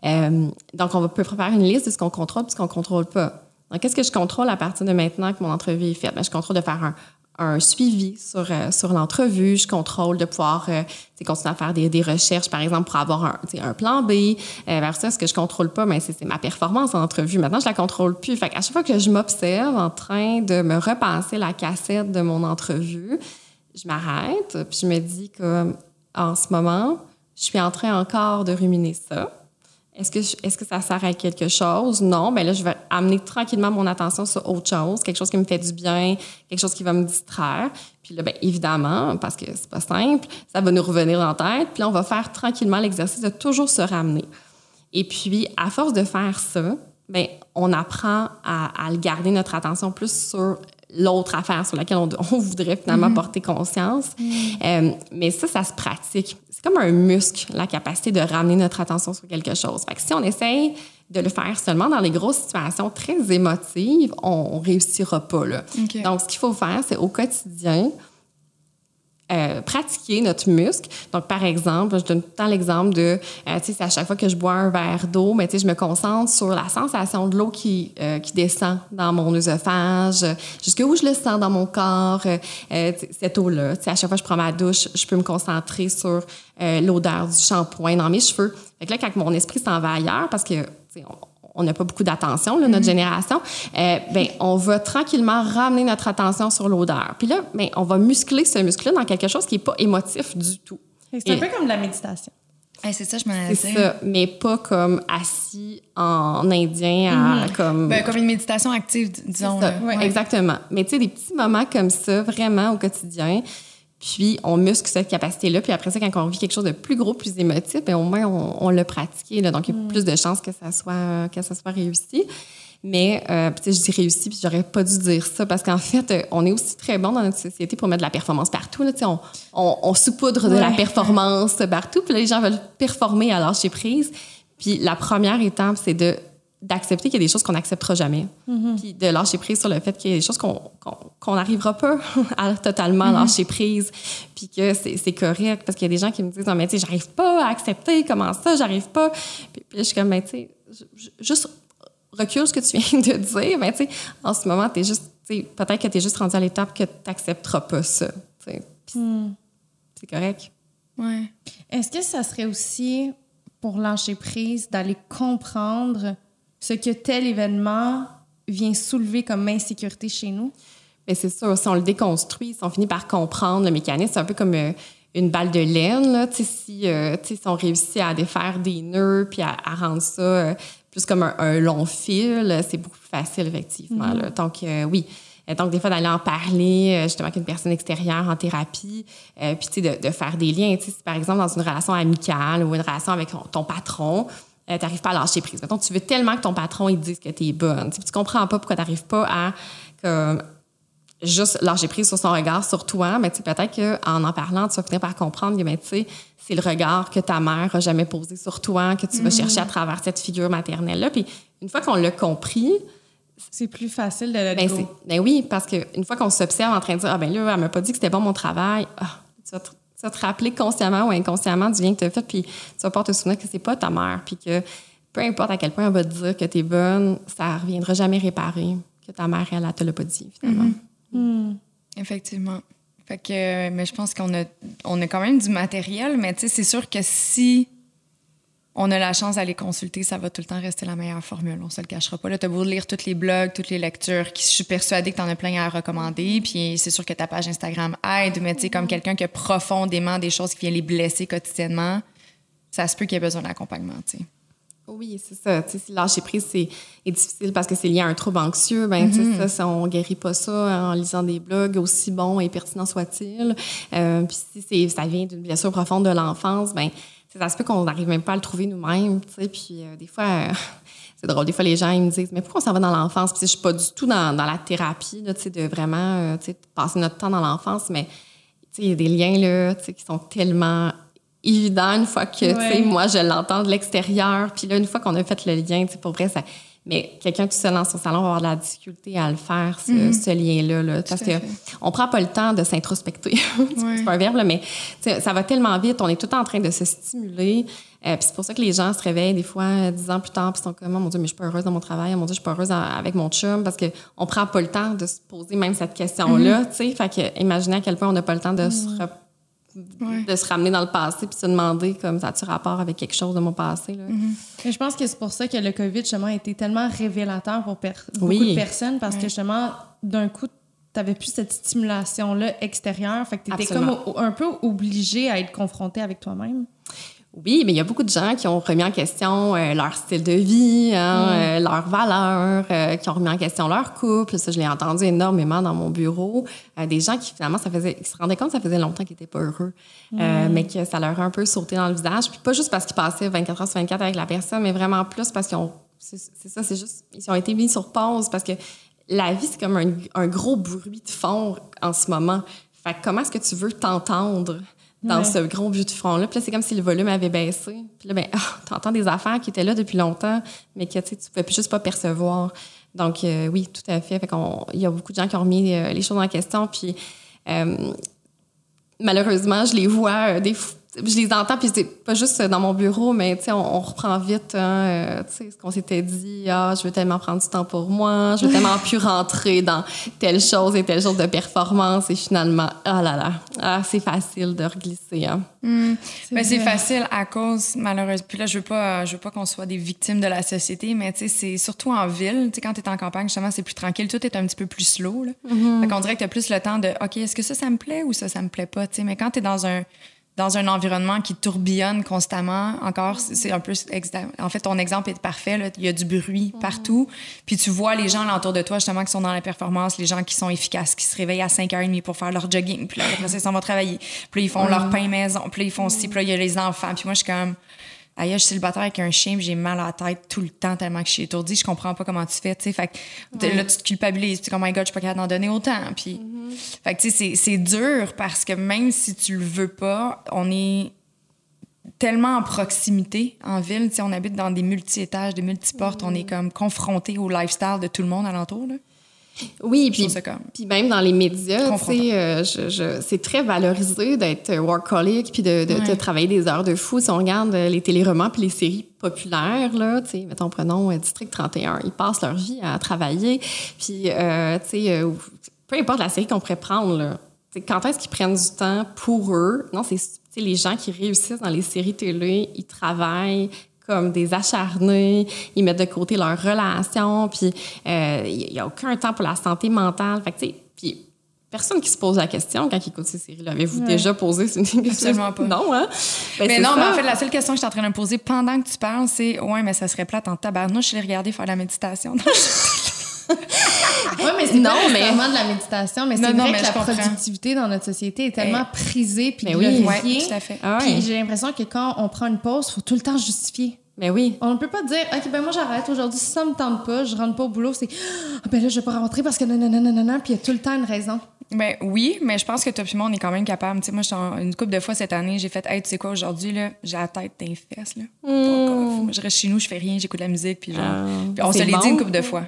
Euh, donc, on peut préparer une liste de ce qu'on contrôle et ce qu'on ne contrôle pas. Donc, qu'est-ce que je contrôle à partir de maintenant que mon entrevue est faite? Ben, je contrôle de faire un, un suivi sur, euh, sur l'entrevue. Je contrôle de pouvoir euh, continuer à faire des, des, recherches, par exemple, pour avoir un, un plan B. Euh, vers ça, ce que je contrôle pas, mais c'est ma performance en entrevue. Maintenant, je la contrôle plus. Fait à chaque fois que je m'observe en train de me repenser la cassette de mon entrevue, je m'arrête, puis je me dis que en ce moment, je suis en train encore de ruminer ça. Est-ce que, est-ce que ça sert à quelque chose? Non. mais là, je vais amener tranquillement mon attention sur autre chose, quelque chose qui me fait du bien, quelque chose qui va me distraire. Puis là, bien, évidemment, parce que c'est pas simple, ça va nous revenir en tête. Puis là, on va faire tranquillement l'exercice de toujours se ramener. Et puis, à force de faire ça, bien, on apprend à, à garder notre attention plus sur l'autre affaire sur laquelle on, on voudrait finalement mm-hmm. porter conscience. Mm-hmm. Euh, mais ça, ça se pratique c'est comme un muscle, la capacité de ramener notre attention sur quelque chose. Fait que si on essaye de le faire seulement dans les grosses situations très émotives, on, ne réussira pas. Là. Donc, ce qu'il faut faire, c'est au quotidien, euh, pratiquer notre muscle. Donc, par exemple, je donne tout le temps l'exemple de, euh, tu sais, à chaque fois que je bois un verre d'eau, mais tu sais, je me concentre sur la sensation de l'eau qui, euh, qui descend dans mon œsophage, jusqu'où je le sens dans mon corps, cette eau-là. Tu sais, à chaque fois que je prends ma douche, je peux me concentrer sur l'odeur du shampoing dans mes cheveux. Fait que là, quand mon esprit s'en va ailleurs, parce que, tu sais, n'a pas beaucoup d'attention, notre mm-hmm. génération, euh, ben, on va tranquillement ramener notre attention sur l'odeur. Puis là, ben, on va muscler ce muscle-là dans quelque chose qui n'est pas émotif du tout. C'est un peu comme la méditation. c'est ça, je m'en C'est ça, mais pas comme assis en indien, à, mm-hmm. comme... Ben, comme une méditation active, disons. Exactement. Mais tu sais, des petits moments comme ça, vraiment au quotidien, puis, on muscle cette capacité-là. Puis après ça, quand on vit quelque chose de plus gros, plus émotif, bien, au moins, on, l'a pratiqué. Là, donc, il y a mm. plus de chances que ça soit, que ça soit réussi. Mais, euh, je dis réussi, puis j'aurais pas dû dire ça, parce qu'en fait, euh, on est aussi très bon dans notre société pour mettre de la performance partout. Là, on, on, on saupoudre de la performance partout, puis là, les gens veulent performer à lâcher prise. Puis la première étape, c'est de d'accepter qu'il y a des choses qu'on n'acceptera jamais. Mm-hmm. Puis de lâcher prise sur le fait qu'il y a des choses qu'on n'arrivera pas à totalement mm-hmm. lâcher prise. Puis que c'est correct. Parce qu'il y a des gens qui me disent, non, mais tu sais, j'arrive pas à accepter. Comment ça, j'arrive pas? Puis, je suis comme, ben, tu sais, juste recule ce que tu viens de dire. Ben, tu sais, en ce moment, tu es juste, peut-être que tu es juste rendu à l'étape que tu n'accepteras pas ça. Mm. C'est correct. Ouais. Est-ce que ça serait aussi pour lâcher prise d'aller comprendre ce que tel événement vient soulever comme insécurité chez nous? Bien, c'est sûr, si on le déconstruit, si on finit par comprendre le mécanisme, c'est un peu comme euh, une balle de laine. Là, si, euh, si on réussit à défaire des nœuds puis à, rendre ça euh, plus comme un, long fil, c'est beaucoup plus facile, effectivement. Mm-hmm. Donc, oui. Donc, des fois, d'aller en parler justement avec une personne extérieure en thérapie, puis de, de, faire des liens. Si, par exemple, dans une relation amicale ou une relation avec ton patron, euh, tu n'arrives pas à lâcher prise. Mettons, tu veux tellement que ton patron il dise que tu es bonne. Tu, ne comprends pas pourquoi tu n'arrives pas à juste lâcher prise sur son regard sur toi, mais tu peut-être qu'en en parlant, tu vas finir par comprendre que, ben, tu c'est le regard que ta mère a jamais posé sur toi, que tu vas chercher à travers cette figure maternelle-là. Puis une fois qu'on l'a compris, C'est plus facile de le ben, ben oui, parce qu'une fois qu'on s'observe en train de dire, ah ben là, elle m'a pas dit que c'était bon mon travail, ah, tu, vas tu vas te rappeler consciemment ou inconsciemment du bien que tu as fait, puis tu vas pas te souvenir que c'est pas ta mère, puis que peu importe à quel point elle va te dire que tu es bonne, ça reviendra jamais réparer que ta mère, elle, elle te l'a pas dit, finalement. Effectivement. Fait que, euh, mais je pense qu'on a, on a quand même du matériel, mais tu sais, c'est sûr que si on a la chance d'aller consulter, ça va tout le temps rester la meilleure formule. On se le cachera pas. Là, t'as beau lire tous les blogs, toutes les lectures, qui, je suis persuadée que t'en as plein à recommander. Puis c'est sûr que ta page Instagram aide, mais tu sais, comme quelqu'un qui a profondément des choses qui viennent les blesser quotidiennement, ça se peut qu'il ait besoin d'accompagnement, tu sais. Oui, c'est ça. Tu sais, si lâcher prise, c'est est difficile parce que c'est lié à un trouble anxieux, ben, tu sais, ça, on guérit pas ça en lisant des blogs, aussi bons et pertinents soient-ils. Euh, puis si ça vient d'une blessure profonde de l'enfance, ben, ça se peut qu'on n'arrive même pas à le trouver nous-mêmes, tu sais. Puis euh, des fois, euh, c'est drôle, des fois, les gens, ils me disent, mais pourquoi on s'en va dans l'enfance? Puis je suis pas du tout dans, dans la thérapie, là, tu sais, de vraiment, euh, tu sais, passer notre temps dans l'enfance, mais, tu sais, il y a des liens, là, tu sais, qui sont tellement évident une fois que, tu sais, Ouais. moi, je l'entends de l'extérieur. Puis là, une fois qu'on a fait le lien, tu sais, pour vrai, ça... Mais quelqu'un tout seul dans son salon va avoir de la difficulté à le faire, ce, ce lien-là. Là, parce à que fait. on prend pas le temps de s'introspecter. c'est pas un verbe, là, mais ça va tellement vite. On est tout en train de se stimuler. Euh, puis c'est pour ça que les gens se réveillent des fois euh, dix ans plus tard puis sont comme oh mon dieu mais je suis pas heureuse dans mon travail oh mon dieu je suis pas heureuse avec mon chum parce que on prend pas le temps de se poser même cette question là tu sais fait que imaginez à quel point on n'a pas le temps de se re- Ouais. de se ramener dans le passé puis se demander comme ça a-tu rapport avec quelque chose de mon passé là? Mais je pense que c'est pour ça que le COVID, justement, a été tellement révélateur pour per- beaucoup de personnes parce que, justement, d'un coup, t'avais plus cette stimulation-là extérieure. Fait que t'étais comme Absolument. o- un peu obligé à être confronté avec toi-même. Oui, mais il y a beaucoup de gens qui ont remis en question euh, leur style de vie, hein, euh, leurs valeurs, euh, qui ont remis en question leur couple. Ça, je l'ai entendu énormément dans mon bureau. Des gens qui, finalement, ça faisait, qui se rendaient compte que ça faisait longtemps qu'ils n'étaient pas heureux, euh, mais que ça leur a un peu sauté dans le visage. Puis pas juste parce qu'ils passaient 24 heures sur 24 avec la personne, mais vraiment plus parce qu'ils ont... C'est c'est ça, c'est juste... Ils ont été mis sur pause parce que la vie, c'est comme un, un gros bruit de fond en ce moment. Fait que comment est-ce que tu veux t'entendre? Dans Ouais. ce gros but de front-là. Puis là, c'est comme si le volume avait baissé. Puis là, ben, ah, t'entends des affaires qui étaient là depuis longtemps, mais que tu sais, tu pouvais plus juste pas percevoir. Donc, euh, oui, tout à fait. Fait il y a beaucoup de gens qui ont remis euh, les choses en question. Puis, euh, malheureusement, je les vois des f- je les entends, puis c'est pas juste dans mon bureau, mais tu sais, on, on reprend vite, hein, euh, tu sais, ce qu'on s'était dit, ah, je veux tellement prendre du temps pour moi, je veux tellement plus rentrer dans telle chose et telle chose de performance, et finalement, ah là là, ah, c'est facile de reglisser, hein. Ben, c'est facile à cause, malheureusement. Puis là, je veux pas, je veux pas qu'on soit des victimes de la société, mais tu sais, c'est surtout en ville. Tu sais, quand t'es en campagne, justement, c'est plus tranquille. Tout est un petit peu plus slow, là. Fait qu'on dirait que t'as plus le temps de, OK, est-ce que ça, ça me plaît ou ça, ça me plaît pas, tu sais. Mais quand t'es dans un, dans un environnement qui tourbillonne constamment, encore, c'est un peu... En fait, ton exemple est parfait, là. Il y a du bruit partout. Puis tu vois les gens alentour de toi, justement, qui sont dans la performance, les gens qui sont efficaces, qui se réveillent à 5h30 pour faire leur jogging. Puis là, après ça, ils s'en vont travailler. Puis là, ils font leur pain maison. Puis là, ils font ci. Puis là, il y a les enfants. Puis moi, je suis comme... Aïe, je suis célibataire avec un chien, j'ai mal à la tête tout le temps tellement que je suis étourdie. Je comprends pas comment tu fais, tu sais. Fait que là, tu te culpabilises. Puis, oh my God, je suis pas capable d'en donner autant. Puis, fait que, tu sais, c'est- dur parce que même si tu le veux pas, on est tellement en proximité en ville. Tu sais, on habite dans des multi-étages, des multiportes. On est comme confronté au lifestyle de tout le monde alentour, là. Oui, puis comme... Puis même dans les médias, euh, je, je- c'est très valorisé d'être workaholic puis de, de, de travailler des heures de fou. Si on regarde euh, les téléromans puis les séries populaires, là, tu sais, mettons, prenons euh, District 31, ils passent leur vie à travailler. Puis, euh, tu sais, euh, peu importe la série qu'on pourrait prendre, là, quand est-ce qu'ils prennent du temps pour eux? Non, c'est les gens qui réussissent dans les séries télé, ils travaillent comme des acharnés, ils mettent de côté leurs relations, puis euh, il n'y a aucun temps pour la santé mentale. Fait que, tu sais, puis personne qui se pose la question quand ils écoutent ces séries-là. Avez-vous déjà posé cette question? Absolument pas. Non, hein? Ben, Mais c'est non, ça. mais en fait, la seule question que je suis en train de me poser pendant que tu parles, c'est Ouais, mais ça serait plate en tabarnouche, je l'ai regardé faire la méditation. Oui, mais c'est Non, pas mais- de la méditation, mais c'est Non, non, vrai mais que je la comprends. productivité dans notre société est tellement prisée puis oui. Ouais, tout à fait. Ah ouais. J'ai l'impression que quand on prend une pause, il faut tout le temps justifier. Mais oui. On ne peut pas dire, OK, ben moi, j'arrête aujourd'hui. Si ça me tente pas, je rentre pas au boulot, c'est, ah, ben là, je vais pas rentrer parce que non, non, non, non, non. Puis il y a tout le temps une raison. Ben oui, mais je pense que toi puis moi, on est quand même capable. Tu sais, moi, je suis en- une couple de fois cette année, j'ai fait, hey, tu sais quoi, aujourd'hui, là, j'ai la tête les fesses, là. Off. Je reste chez nous, je fais rien, j'écoute la musique, puis genre. Ah, puis on se l'est dit bon. une couple de fois.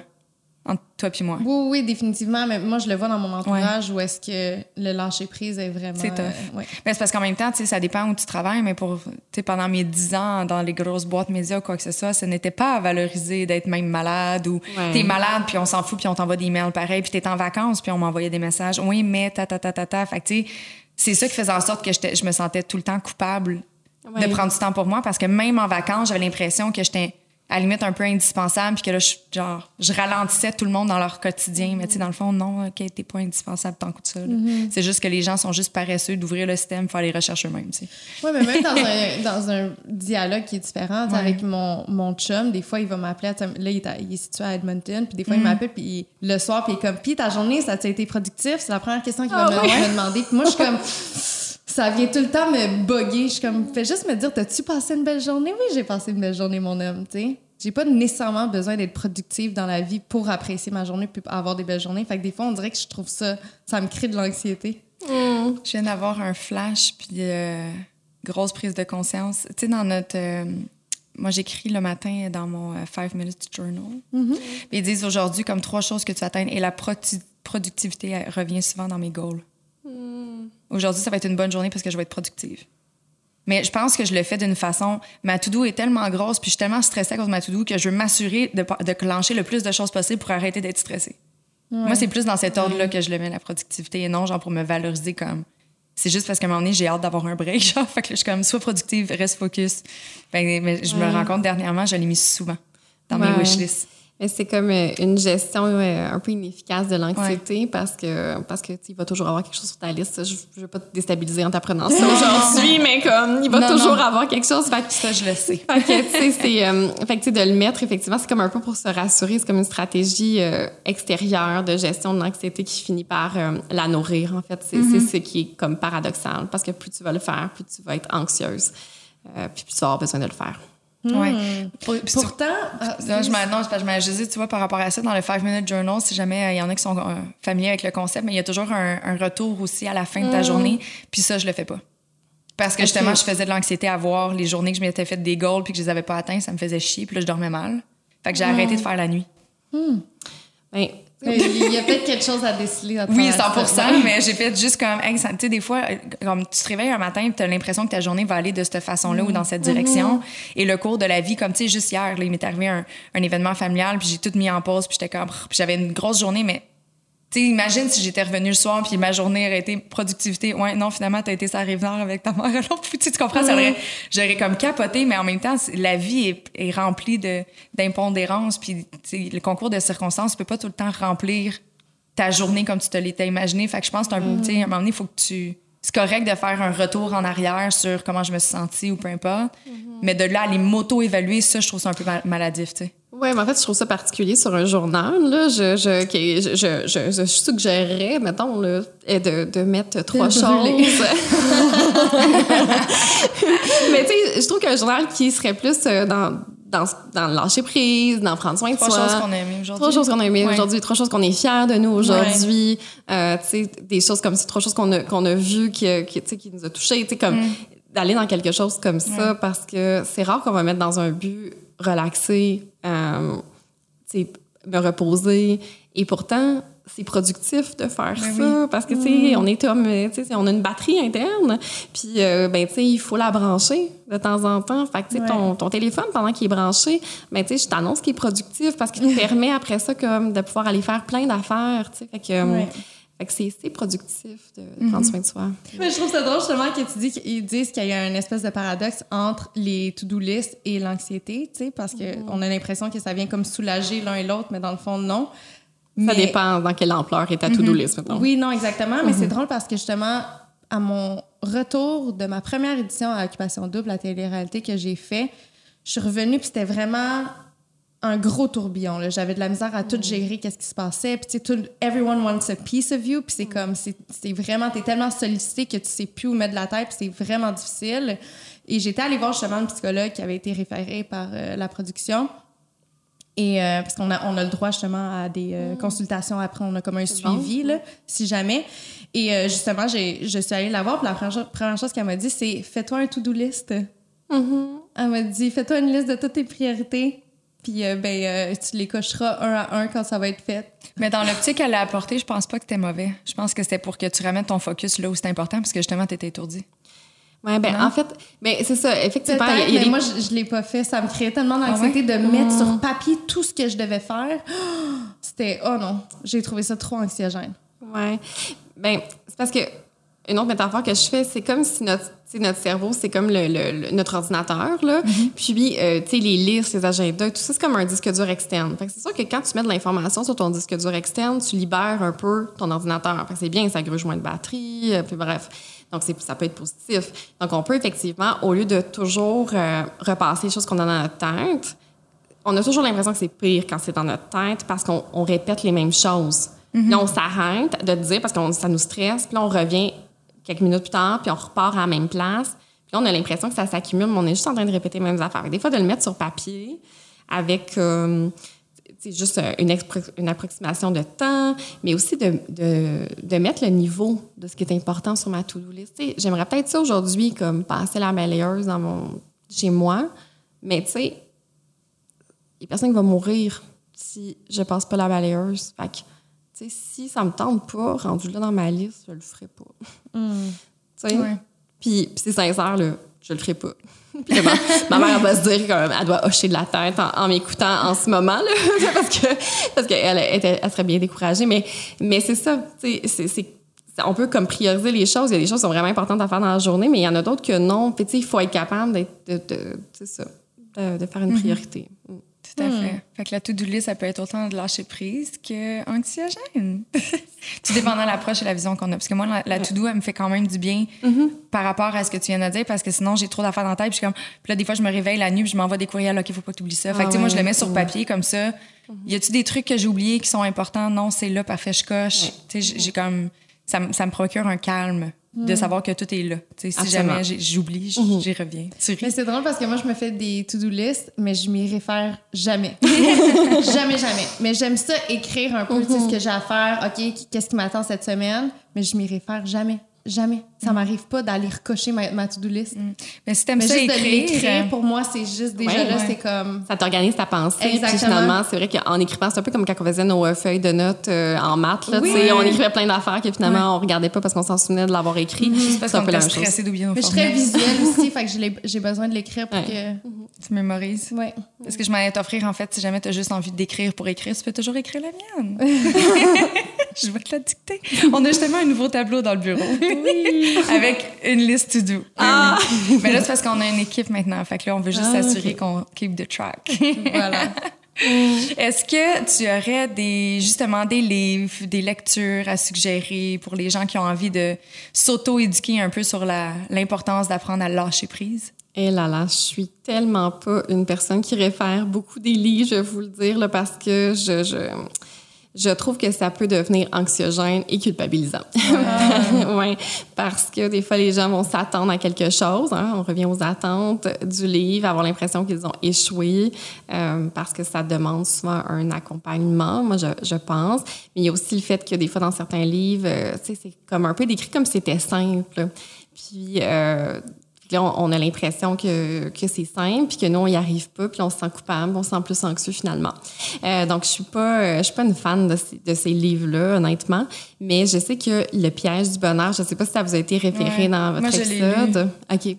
Entre toi puis moi. Oui, oui, définitivement. Mais moi, je le vois dans mon entourage où est-ce que le lâcher prise est vraiment. C'est tough. euh, ouais. Mais c'est parce qu'en même temps, tu sais, ça dépend où tu travailles, mais pour, tu sais, pendant mes 10 ans dans les grosses boîtes médias ou quoi que ce soit, ce n'était pas à valoriser d'être même malade ou Ouais. t'es malade puis on s'en fout puis on t'envoie des emails pareil puis t'es en vacances puis on m'envoyait des messages. Oui, mais ta ta ta ta ta. Fait que, tu sais, c'est ça qui faisait en sorte que je me sentais tout le temps coupable Ouais. de prendre du temps pour moi parce que même en vacances, j'avais l'impression que j'étais à la limite un peu indispensable puis que là, je, genre, je ralentissais tout le monde dans leur quotidien. Mais tu sais, dans le fond, non, OK, t'es pas indispensable tant que ça. là. C'est juste que les gens sont juste paresseux d'ouvrir le système, faire les recherches eux-mêmes, tu sais. Oui, mais même dans un, dans un dialogue qui est différent, avec mon, mon chum, des fois, il va m'appeler. Là, il est, à- il est situé à Edmonton, puis des fois, il m'appelle, puis le soir, puis il est comme, puis ta journée, ça a été productif? C'est la première question qu'il va Ah me, ouais? me demander. Puis moi, je suis comme, ça vient tout le temps me bugger. Je suis comme, fais juste me dire, t'as-tu passé une belle journée? Oui, j'ai passé une belle journée, mon homme, tu sais. J'ai pas nécessairement besoin d'être productive dans la vie pour apprécier ma journée puis avoir des belles journées. Fait que des fois, on dirait que je trouve ça, ça me crée de l'anxiété. Je viens d'avoir un flash, puis euh, grosse prise de conscience. Tu sais, dans notre. euh, moi, j'écris le matin dans mon euh, Five Minutes Journal. Puis ils disent aujourd'hui comme trois choses que tu atteignes et la produ- productivité elle, revient souvent dans mes goals. Aujourd'hui, ça va être une bonne journée parce que je vais être productive. Mais je pense que je le fais d'une façon. Ma to-do est tellement grosse, puis je suis tellement stressée à cause de ma to-do que je veux m'assurer de, de clencher le plus de choses possible pour arrêter d'être stressée. Moi, c'est plus dans cet ordre-là que je le mets, la productivité, et non genre pour me valoriser comme. C'est juste parce qu'à un moment donné, j'ai hâte d'avoir un break. Genre, fait que là, je suis comme, sois productive, reste focus. Ben, mais je me rends compte dernièrement, je l'ai mis souvent dans mes Ouais. wishlists. C'est comme euh, une gestion euh, un peu inefficace de l'anxiété parce que parce que il va toujours avoir quelque chose sur ta liste. Je, je veux pas te déstabiliser en t'apprenant ça aujourd'hui, mais comme il va Non, toujours non. avoir quelque chose. Fait que, Ça, je le sais. fait que, c'est, euh, fait que, de le mettre, effectivement, c'est comme un peu pour se rassurer. C'est comme une stratégie euh, extérieure de gestion de l'anxiété qui finit par euh, la nourrir, en fait. C'est c'est ce qui est comme paradoxal. Parce que plus tu vas le faire, plus tu vas être anxieuse. Euh, puis plus tu vas avoir besoin de le faire. Ouais. Hmm. Puis tu- Pourtant, ah, Là, je non, je me je tu vois, par rapport à ça, dans le Five Minute Journal, si jamais euh, il y en a qui sont euh, familiers avec le concept, mais il y a toujours un, un retour aussi à la fin de ta journée. Puis ça, je le fais pas. Parce que justement, je faisais de l'anxiété à voir les journées que je m'étais fait des goals puis que je les avais pas atteints, ça me faisait chier. Puis là, je dormais mal. Fait que j'ai arrêté de faire la nuit. Ben, il y a peut-être quelque chose à déceler. à Oui, travers 100 ça. mais j'ai fait juste comme, hey, tu sais, des fois, euh, comme tu te réveilles un matin et tu as l'impression que ta journée va aller de cette façon-là ou dans cette direction. Et le cours de la vie, comme tu sais, juste hier, là, il m'est arrivé un, un événement familial, puis j'ai tout mis en pause, puis j'étais comme, j'avais une grosse journée, mais tu sais, imagine si j'étais revenue le soir, puis ma journée aurait été productivité. Ouais, non, finalement, t'as été sa rive nord avec ta mère. Alors, tu tu comprends, ça j'aurais comme capoté, mais en même temps, la vie est, est remplie de, d'impondérances, puis le concours de circonstances, tu peux pas tout le temps remplir ta journée comme tu te l'étais imaginé. Fait que je pense que c'est un, tu sais, à un moment donné, il faut que tu. C'est correct de faire un retour en arrière sur comment je me suis sentie ou peu importe. Mais de là à les m'auto-évaluer, ça, je trouve ça un peu mal- maladif, tu sais. Ouais, mais en fait, je trouve ça particulier sur un journal. Là. Je, je, je, je, je, suggérerais, mettons, là, de, de mettre trois De choses. mais tu sais, je trouve qu'un journal qui serait plus euh, dans, dans, dans le lâcher prise, dans prendre soin de Trois soi. choses qu'on a aimées aujourd'hui. Trois choses qu'on a aimées Ouais. aujourd'hui, trois choses qu'on est fiers de nous aujourd'hui, euh, tu sais, des choses comme ça, trois choses qu'on a, qu'on a vues qui, qui, qui nous a touchés, tu sais, comme Mm. d'aller dans quelque chose comme ça parce que c'est rare qu'on va mettre dans un but relaxé, me reposer. Et pourtant, c'est productif de faire Ben ça parce que, tu sais, on est homme, tu sais, on a une batterie interne. Puis, euh, ben, tu sais, il faut la brancher de temps en temps. Fait que, tu sais, ton, ton téléphone, pendant qu'il est branché, ben, tu sais, je t'annonce qu'il est productif parce qu'il te permet après ça, comme, de pouvoir aller faire plein d'affaires, tu sais. Fait que, euh, Ouais. C'est productif de, de prendre soin de soi. Mais je trouve ça drôle justement que tu dis qu'ils disent qu'il y a un espèce de paradoxe entre les to-do list et l'anxiété, tu sais, parce qu'on a l'impression que ça vient comme soulager l'un et l'autre, mais dans le fond, non. Ça Mais- dépend dans quelle ampleur est ta to-do list, maintenant. Oui, non, exactement. Mais c'est drôle parce que justement, à mon retour de ma première édition à Occupation Double, la télé-réalité que j'ai fait, je suis revenue puis c'était vraiment un gros tourbillon. là. J'avais de la misère à tout gérer, qu'est-ce qui se passait. Puis, tu sais, tout- everyone wants a piece of you. Puis, c'est comme, c'est c'est vraiment, t'es tellement sollicité que tu sais plus où mettre de la tête. Puis, c'est vraiment difficile. Et j'étais allée voir justement une psychologue qui avait été référée par euh, la production. Et euh, parce qu'on a, on a le droit justement à des euh, consultations après, on a comme un suivi, là, si jamais. Et euh, justement, j'ai, je suis allée la voir, puis la première, première chose qu'elle m'a dit, c'est fais-toi un to-do list. Elle m'a dit fais-toi une liste de toutes tes priorités, puis euh, ben, euh, tu les cocheras un à un quand ça va être fait. Mais dans l'optique qu'elle a apporté, je pense pas que c'était mauvais. Je pense que c'était pour que tu ramènes ton focus là où c'est important, parce que justement, t'étais étourdi. Ouais, ben, Non? en fait, ben, c'est ça, effectivement. Peut-être, il y a mais des- moi, je, je l'ai pas fait. Ça me créait tellement d'anxiété de mettre sur papier tout ce que je devais faire. C'était, oh non, j'ai trouvé ça trop anxiogène. Ouais. Ben, c'est parce que une autre métaphore que je fais, c'est comme si notre, cerveau, c'est comme le, le- le- notre ordinateur, là. Puis, euh, tu sais, les listes, les agendas, tout ça, c'est comme un disque dur externe. C'est sûr que quand tu mets de l'information sur ton disque dur externe, tu libères un peu ton ordinateur. C'est bien, ça gruge moins de batterie, euh, puis bref. Donc, c'est, ça peut être positif. Donc, on peut effectivement, au lieu de toujours euh, repasser les choses qu'on a dans notre tête, on a toujours l'impression que c'est pire quand c'est dans notre tête parce qu'on on répète les mêmes choses. Là, on s'arrête de dire parce que ça nous stresse, puis là, on revient quelques minutes plus tard, puis on repart à la même place. Puis là, on a l'impression que ça s'accumule, mais on est juste en train de répéter les mêmes affaires. Des fois, de le mettre sur papier avec euh, juste euh, une, approximation de temps, mais aussi de, de, mettre le niveau de ce qui est important sur ma to-do list. J'aimerais peut-être ça aujourd'hui, comme passer la balayeuse dans mon, chez moi, mais tu sais, il n'y a personne qui va mourir si je passe pas la balayeuse. Fait que, si ça me tente pas, rendu là dans ma liste, je le ferai pas. Tu sais? Ouais. Puis, c'est sincère, là, je le ferai pas. Puis là, ma, mère elle va se dire qu'elle doit hocher de la tête en, en m'écoutant en ce moment, là, parce que parce qu'elle elle serait bien découragée. Mais, mais c'est ça, tu sais, c'est- c'est- on peut comme prioriser les choses. Il y a des choses qui sont vraiment importantes à faire dans la journée, mais il y en a d'autres que non. Puis il faut être capable d'être, de, de, c'est ça, de, de faire une priorité. Mm. Tout à fait. Fait que la to-do list, ça peut être autant de lâcher prise que anxiogène. Tout dépendant de l'approche et la vision qu'on a. Parce que moi, la, la to-do, elle me fait quand même du bien par rapport à ce que tu viens de dire, parce que sinon, j'ai trop d'affaires dans la tête. Puis, je suis comme, puis là, des fois, je me réveille la nuit, puis je m'envoie des courriels, OK, faut pas que tu oublies ça. Fait que, tu sais, moi, je le mets sur papier comme ça. Y a-tu des trucs que j'ai oubliés qui sont importants? Non, c'est là, parfait, je coche. Tu sais, j'ai- j'ai comme. Ça, ça me procure un calme de savoir que tout est là. Si jamais j'oublie, j- j'y reviens. Tu ris? Mais c'est drôle parce que moi, je me fais des to-do list, mais je m'y réfère jamais. jamais, jamais. Mais j'aime ça, écrire un peu ce que j'ai à faire. OK, qu'est-ce qui m'attend cette semaine? Mais je m'y réfère jamais. Jamais. Ça m'arrive pas d'aller recocher ma, ma to-do list. Mais si t'aimes ça juste de écrire, l'écrire, pour moi, c'est juste déjà Ouais, là, ouais. c'est comme. Ça t'organise ta pensée. Puis Exactement. finalement, c'est vrai qu'en écrivant, c'est un peu comme quand on faisait nos euh, feuilles de notes euh, en maths. Là, Oui. On écrivait plein d'affaires que finalement, on regardait pas parce qu'on s'en souvenait de l'avoir écrit. c'est parce C'est un qu'on peu la était même chose. stressé d'oublier nos Mais je suis très visuelle aussi, fait que j'ai besoin de l'écrire pour Ouais. Tu mémorises. que. Ouais. Est-ce que je m'allais t'offrir, en fait, si jamais tu as juste envie d'écrire pour écrire, tu peux toujours écrire la mienne. je vais te la dicter. On a justement un nouveau tableau dans le bureau. Avec une liste to do. Ah! Mais là, c'est parce qu'on a une équipe maintenant. Fait que là, on veut juste Ah, s'assurer qu'on keep the track. Voilà. Est-ce que tu aurais des, justement des livres, des lectures à suggérer pour les gens qui ont envie de s'auto-éduquer un peu sur l'importance d'apprendre à lâcher prise? Et là là, je suis tellement pas une personne qui réfère beaucoup des livres, je vais vous le dire, là, parce que je, je, je trouve que ça peut devenir anxiogène et culpabilisant. ouais, parce que des fois, les gens vont s'attendre à quelque chose. hein. On revient aux attentes du livre, avoir l'impression qu'ils ont échoué, euh, parce que ça demande souvent un accompagnement, moi, je, je pense. Mais il y a aussi le fait que des fois, dans certains livres, euh, c'est comme un peu décrit comme si c'était simple. Puis, euh, là, on, on a l'impression que, que c'est simple, puis que nous, on n'y arrive pas, puis on se sent coupable, on se sent plus anxieux finalement. Euh, donc, je suis pas, je suis pas une fan de ces, de ces livres-là, honnêtement, mais je sais que Le piège du bonheur, je sais pas si ça vous a été référé Ouais. dans votre Moi, je épisode. OK.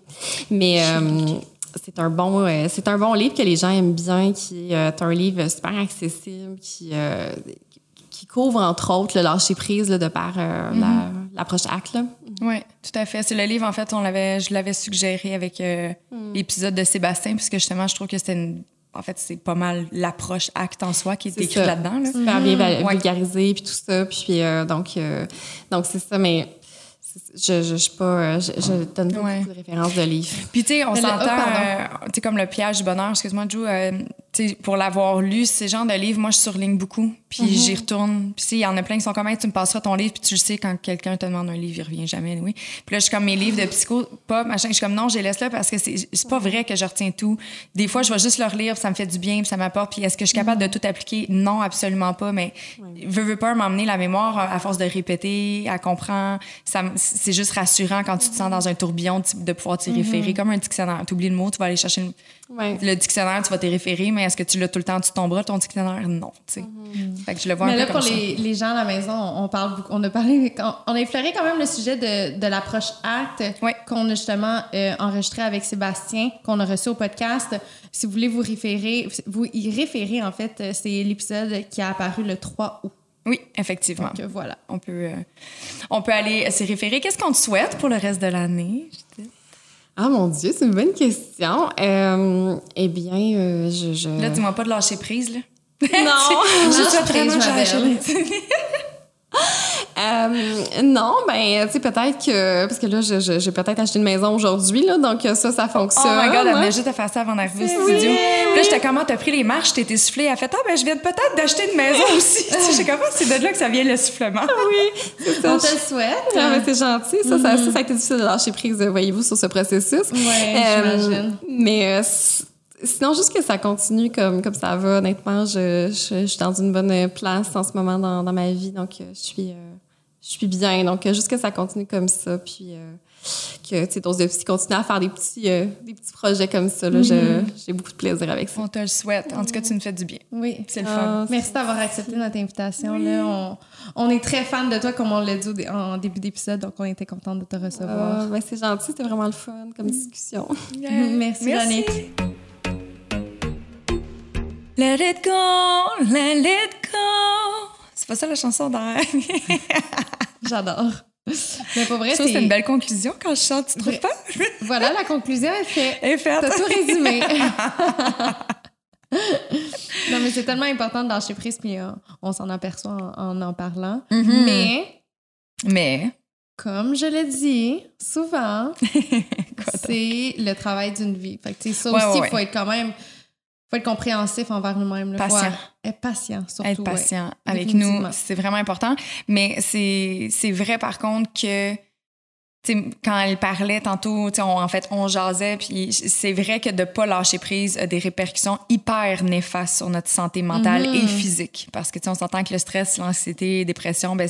Mais euh, c'est un bon euh, c'est un bon livre que les gens aiment bien, qui euh, est un livre super accessible, qui euh, qui couvre entre autres le lâcher prise là, de par euh, la- l'approche ACT. Là. Oui, tout à fait. C'est le livre, en fait, on l'avait, je l'avais suggéré avec euh, l'épisode de Sébastien, puisque justement, je trouve que c'était une- En fait, c'est pas mal l'approche acte en soi qui est, écrite là-dedans. Là. super bien vulgarisé puis tout ça puis euh, donc euh, donc c'est ça mais je je je pas euh, je, je donne pas Ouais. beaucoup de références de livres Puis, tu sais, on s'entend, oh, euh, tu sais, comme le piège du bonheur, excuse-moi, Joe, euh, pour l'avoir lu, ces genres de livres, moi, je surligne beaucoup, puis j'y retourne. Puis il y en a plein qui sont comme, Hey, tu me passeras ton livre, puis tu le sais, quand quelqu'un te demande un livre, il revient jamais, oui. Puis là, je suis comme, mes livres de psycho, pas machin, je suis comme, non, je les laisse là parce que c'est c'est pas vrai que je retiens tout. Des fois, je vais juste leur lire, ça me fait du bien, puis ça m'apporte, puis est-ce que je suis capable de tout appliquer? Non, absolument pas, mais veux, veux pas m'emmener la mémoire à force de répéter, à comprendre. C'est juste rassurant quand tu te sens dans un tourbillon de pouvoir t'y référer, comme un dictionnaire. Tu oublies le mot, tu vas aller chercher le, Ouais. le dictionnaire, tu vas t'y référer, mais est-ce que tu l'as tout le temps, tu tomberas ton dictionnaire? Non, tu sais. Fait que je le vois Mais un là, peu pour comme les, les gens à la maison, on parle beaucoup- on a parlé, on a effleuré quand même le sujet de, de l'approche acte Ouais. qu'on a justement euh, enregistré avec Sébastien, qu'on a reçu au podcast. Si vous voulez vous référer, vous y référer, en fait, euh, c'est l'épisode qui a apparu le 3 août. ça. Oui, effectivement. Donc, euh, voilà. On peut, euh, on peut aller s'y référer. Qu'est-ce qu'on te souhaite pour le reste de l'année? Ah mon Dieu, c'est une bonne question. Euh, eh bien, euh, je. je... Là, dis-moi pas de lâcher prise, là. non! Je prise, vraiment ma lâcher belle. prise. Euh, non, ben, tu sais, peut-être que. Parce que là, j'ai peut-être acheté une maison aujourd'hui, là, donc ça, ça Oh fonctionne. my god, elle hein. venait juste de faire ça avant d'arriver au studio. Puis là, j'étais comment t'as pris les marches, t'étais soufflée. Elle a fait, ah, ben, je viens peut-être d'acheter une maison aussi. Tu sais, J'ai comment c'est de là que ça vient le soufflement. Oui, c'est ça. On te le souhaite. Ah, ben, c'est gentil. Ça, ça, ça, ça a été difficile de lâcher prise, euh, voyez-vous, sur ce processus. Ouais, j'imagine. Mais euh, sinon, juste que ça continue comme, comme ça va. Honnêtement, je, je, je suis dans une bonne place en ce moment dans, dans ma vie. Donc, euh, je suis, euh, je suis bien. Donc, euh, juste que ça continue comme ça. Puis euh, que, tu sais, Dose de Psy continue à faire des petits, euh, des petits projets comme ça. là. Je- J'ai beaucoup de plaisir avec ça. On te le souhaite. En tout cas, tu nous fais du bien. Oui. C'est le Ah, fun. Merci d'avoir accepté notre invitation. Là. On, on est très fan de toi, comme on l'a dit en début d'épisode, donc on était contente de te recevoir. Ah, ben, c'est gentil, c'était vraiment le fun comme discussion. Merci, Jannick. Let it go, let it go. C'est pas ça la chanson d'Anne. J'adore. Mais pour vrai, c'est une belle conclusion quand je chante, tu trouves pas? Voilà, la conclusion est faite. Elle est faite. T'as tout résumé. non, mais c'est tellement important de lâcher prise, puis euh, on s'en aperçoit en en, en parlant. Mhm. Mais, Mais, comme je l'ai dit souvent, c'est le travail d'une vie. Fait que, ça Ouais, aussi, il ouais, faut être quand même... faut être compréhensif envers nous-mêmes. Faut être patient, surtout. être ouais. patient avec nous, c'est vraiment important. Mais c'est vrai, par contre, que quand elle parlait tantôt, on- en fait, on jasait, puis c'est vrai que de pas lâcher prise a des répercussions hyper néfastes sur notre santé mentale et physique. Parce que, on s'entend que le stress, l'anxiété, la dépression, ben,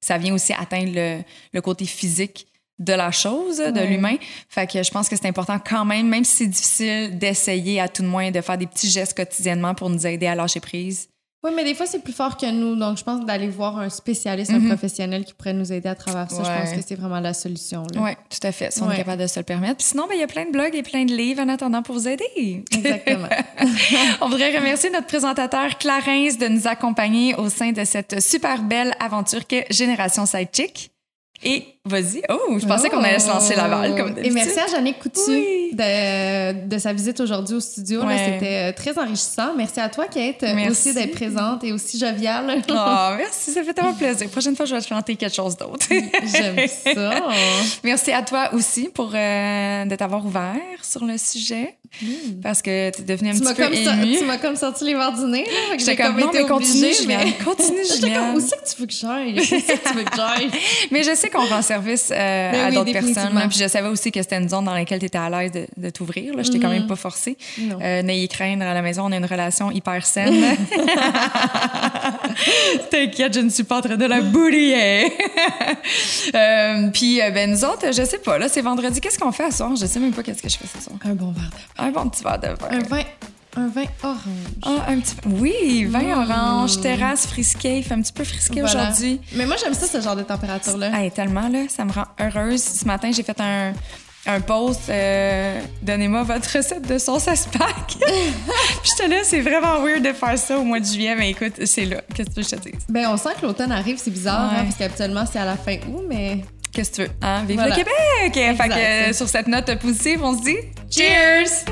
ça vient aussi atteindre le, le côté physique de la chose, de l'humain. Fait que je pense que c'est important quand même, même si c'est difficile, d'essayer à tout de moins de faire des petits gestes quotidiennement pour nous aider à lâcher prise. Oui, mais des fois, c'est plus fort que nous. Donc, je pense d'aller voir un spécialiste, un Mhm. professionnel qui pourrait nous aider à travers ça. Je pense que c'est vraiment la solution. Oui, tout à fait. Si on Ouais. est capable de se le permettre. Puis sinon, ben, il y a plein de blogs et plein de livres en attendant pour vous aider. Exactement. on voudrait remercier notre présentateur Clarence de nous accompagner au sein de cette super belle aventure que Génération Sidechick. Et vas-y. Oh, je pensais qu'on allait se lancer la balle comme Et d'habitude. merci à Jannick Coutu Oui. de, de sa visite aujourd'hui au studio. Ouais. C'était euh, très enrichissant. Merci à toi, Kate, Merci. aussi d'être présente et aussi joviale. Oh, merci, ça fait tellement plaisir. Prochaine fois, je vais te chanter quelque chose d'autre. J'aime ça. Merci à toi aussi pour euh, de t'avoir ouvert sur le sujet. Parce que tu es devenue un Tu petit peu comme, tu m'as comme sorti les verres du nez. j'ai comme, non, été mais continue, obligée, Juliane. mais- Continue, J'étais comme, Juliane. où c'est que tu veux que j'aille? Où c'est que tu veux que j'aille? Mais je sais qu'on rend service euh, Ben à oui, d'autres personnes. Puis je savais aussi que c'était une zone dans laquelle tu étais à l'aise de, de t'ouvrir. Je t'ai quand même pas forcé. Non. Euh, N'ayez craindre à la maison, on a une relation hyper saine. T'inquiète, je ne suis pas en train de la boulier. euh, puis euh, ben nous autres, je sais pas. Là, c'est vendredi. Qu'est-ce qu'on fait à soir? Je sais même pas qu'est-ce que je fais ce soir. Un bon verre de Un bon petit verre de vin. Un vin, un vin orange. Ah, un petit Oui, vin orange, terrasse frisqué. Il fait un petit peu frisqué Voilà. aujourd'hui. Mais moi, j'aime ça, ce genre de température-là. Hey, tellement, là, ça me rend heureuse. Ce matin, j'ai fait un, un post. euh, Donnez-moi votre recette de sauce à. Puis j'étais là, c'est vraiment weird de faire ça au mois de juillet, mais écoute, c'est là. Qu'est-ce que tu veux que je te dise? Ben, on sent que l'automne arrive, c'est bizarre, Ouais. hein, parce qu'habituellement, c'est à la fin août, mais Qu'est-ce que tu veux? Hein? Vive Voilà. le Québec! Fait que, euh, sur cette note positive, on se dit Cheers!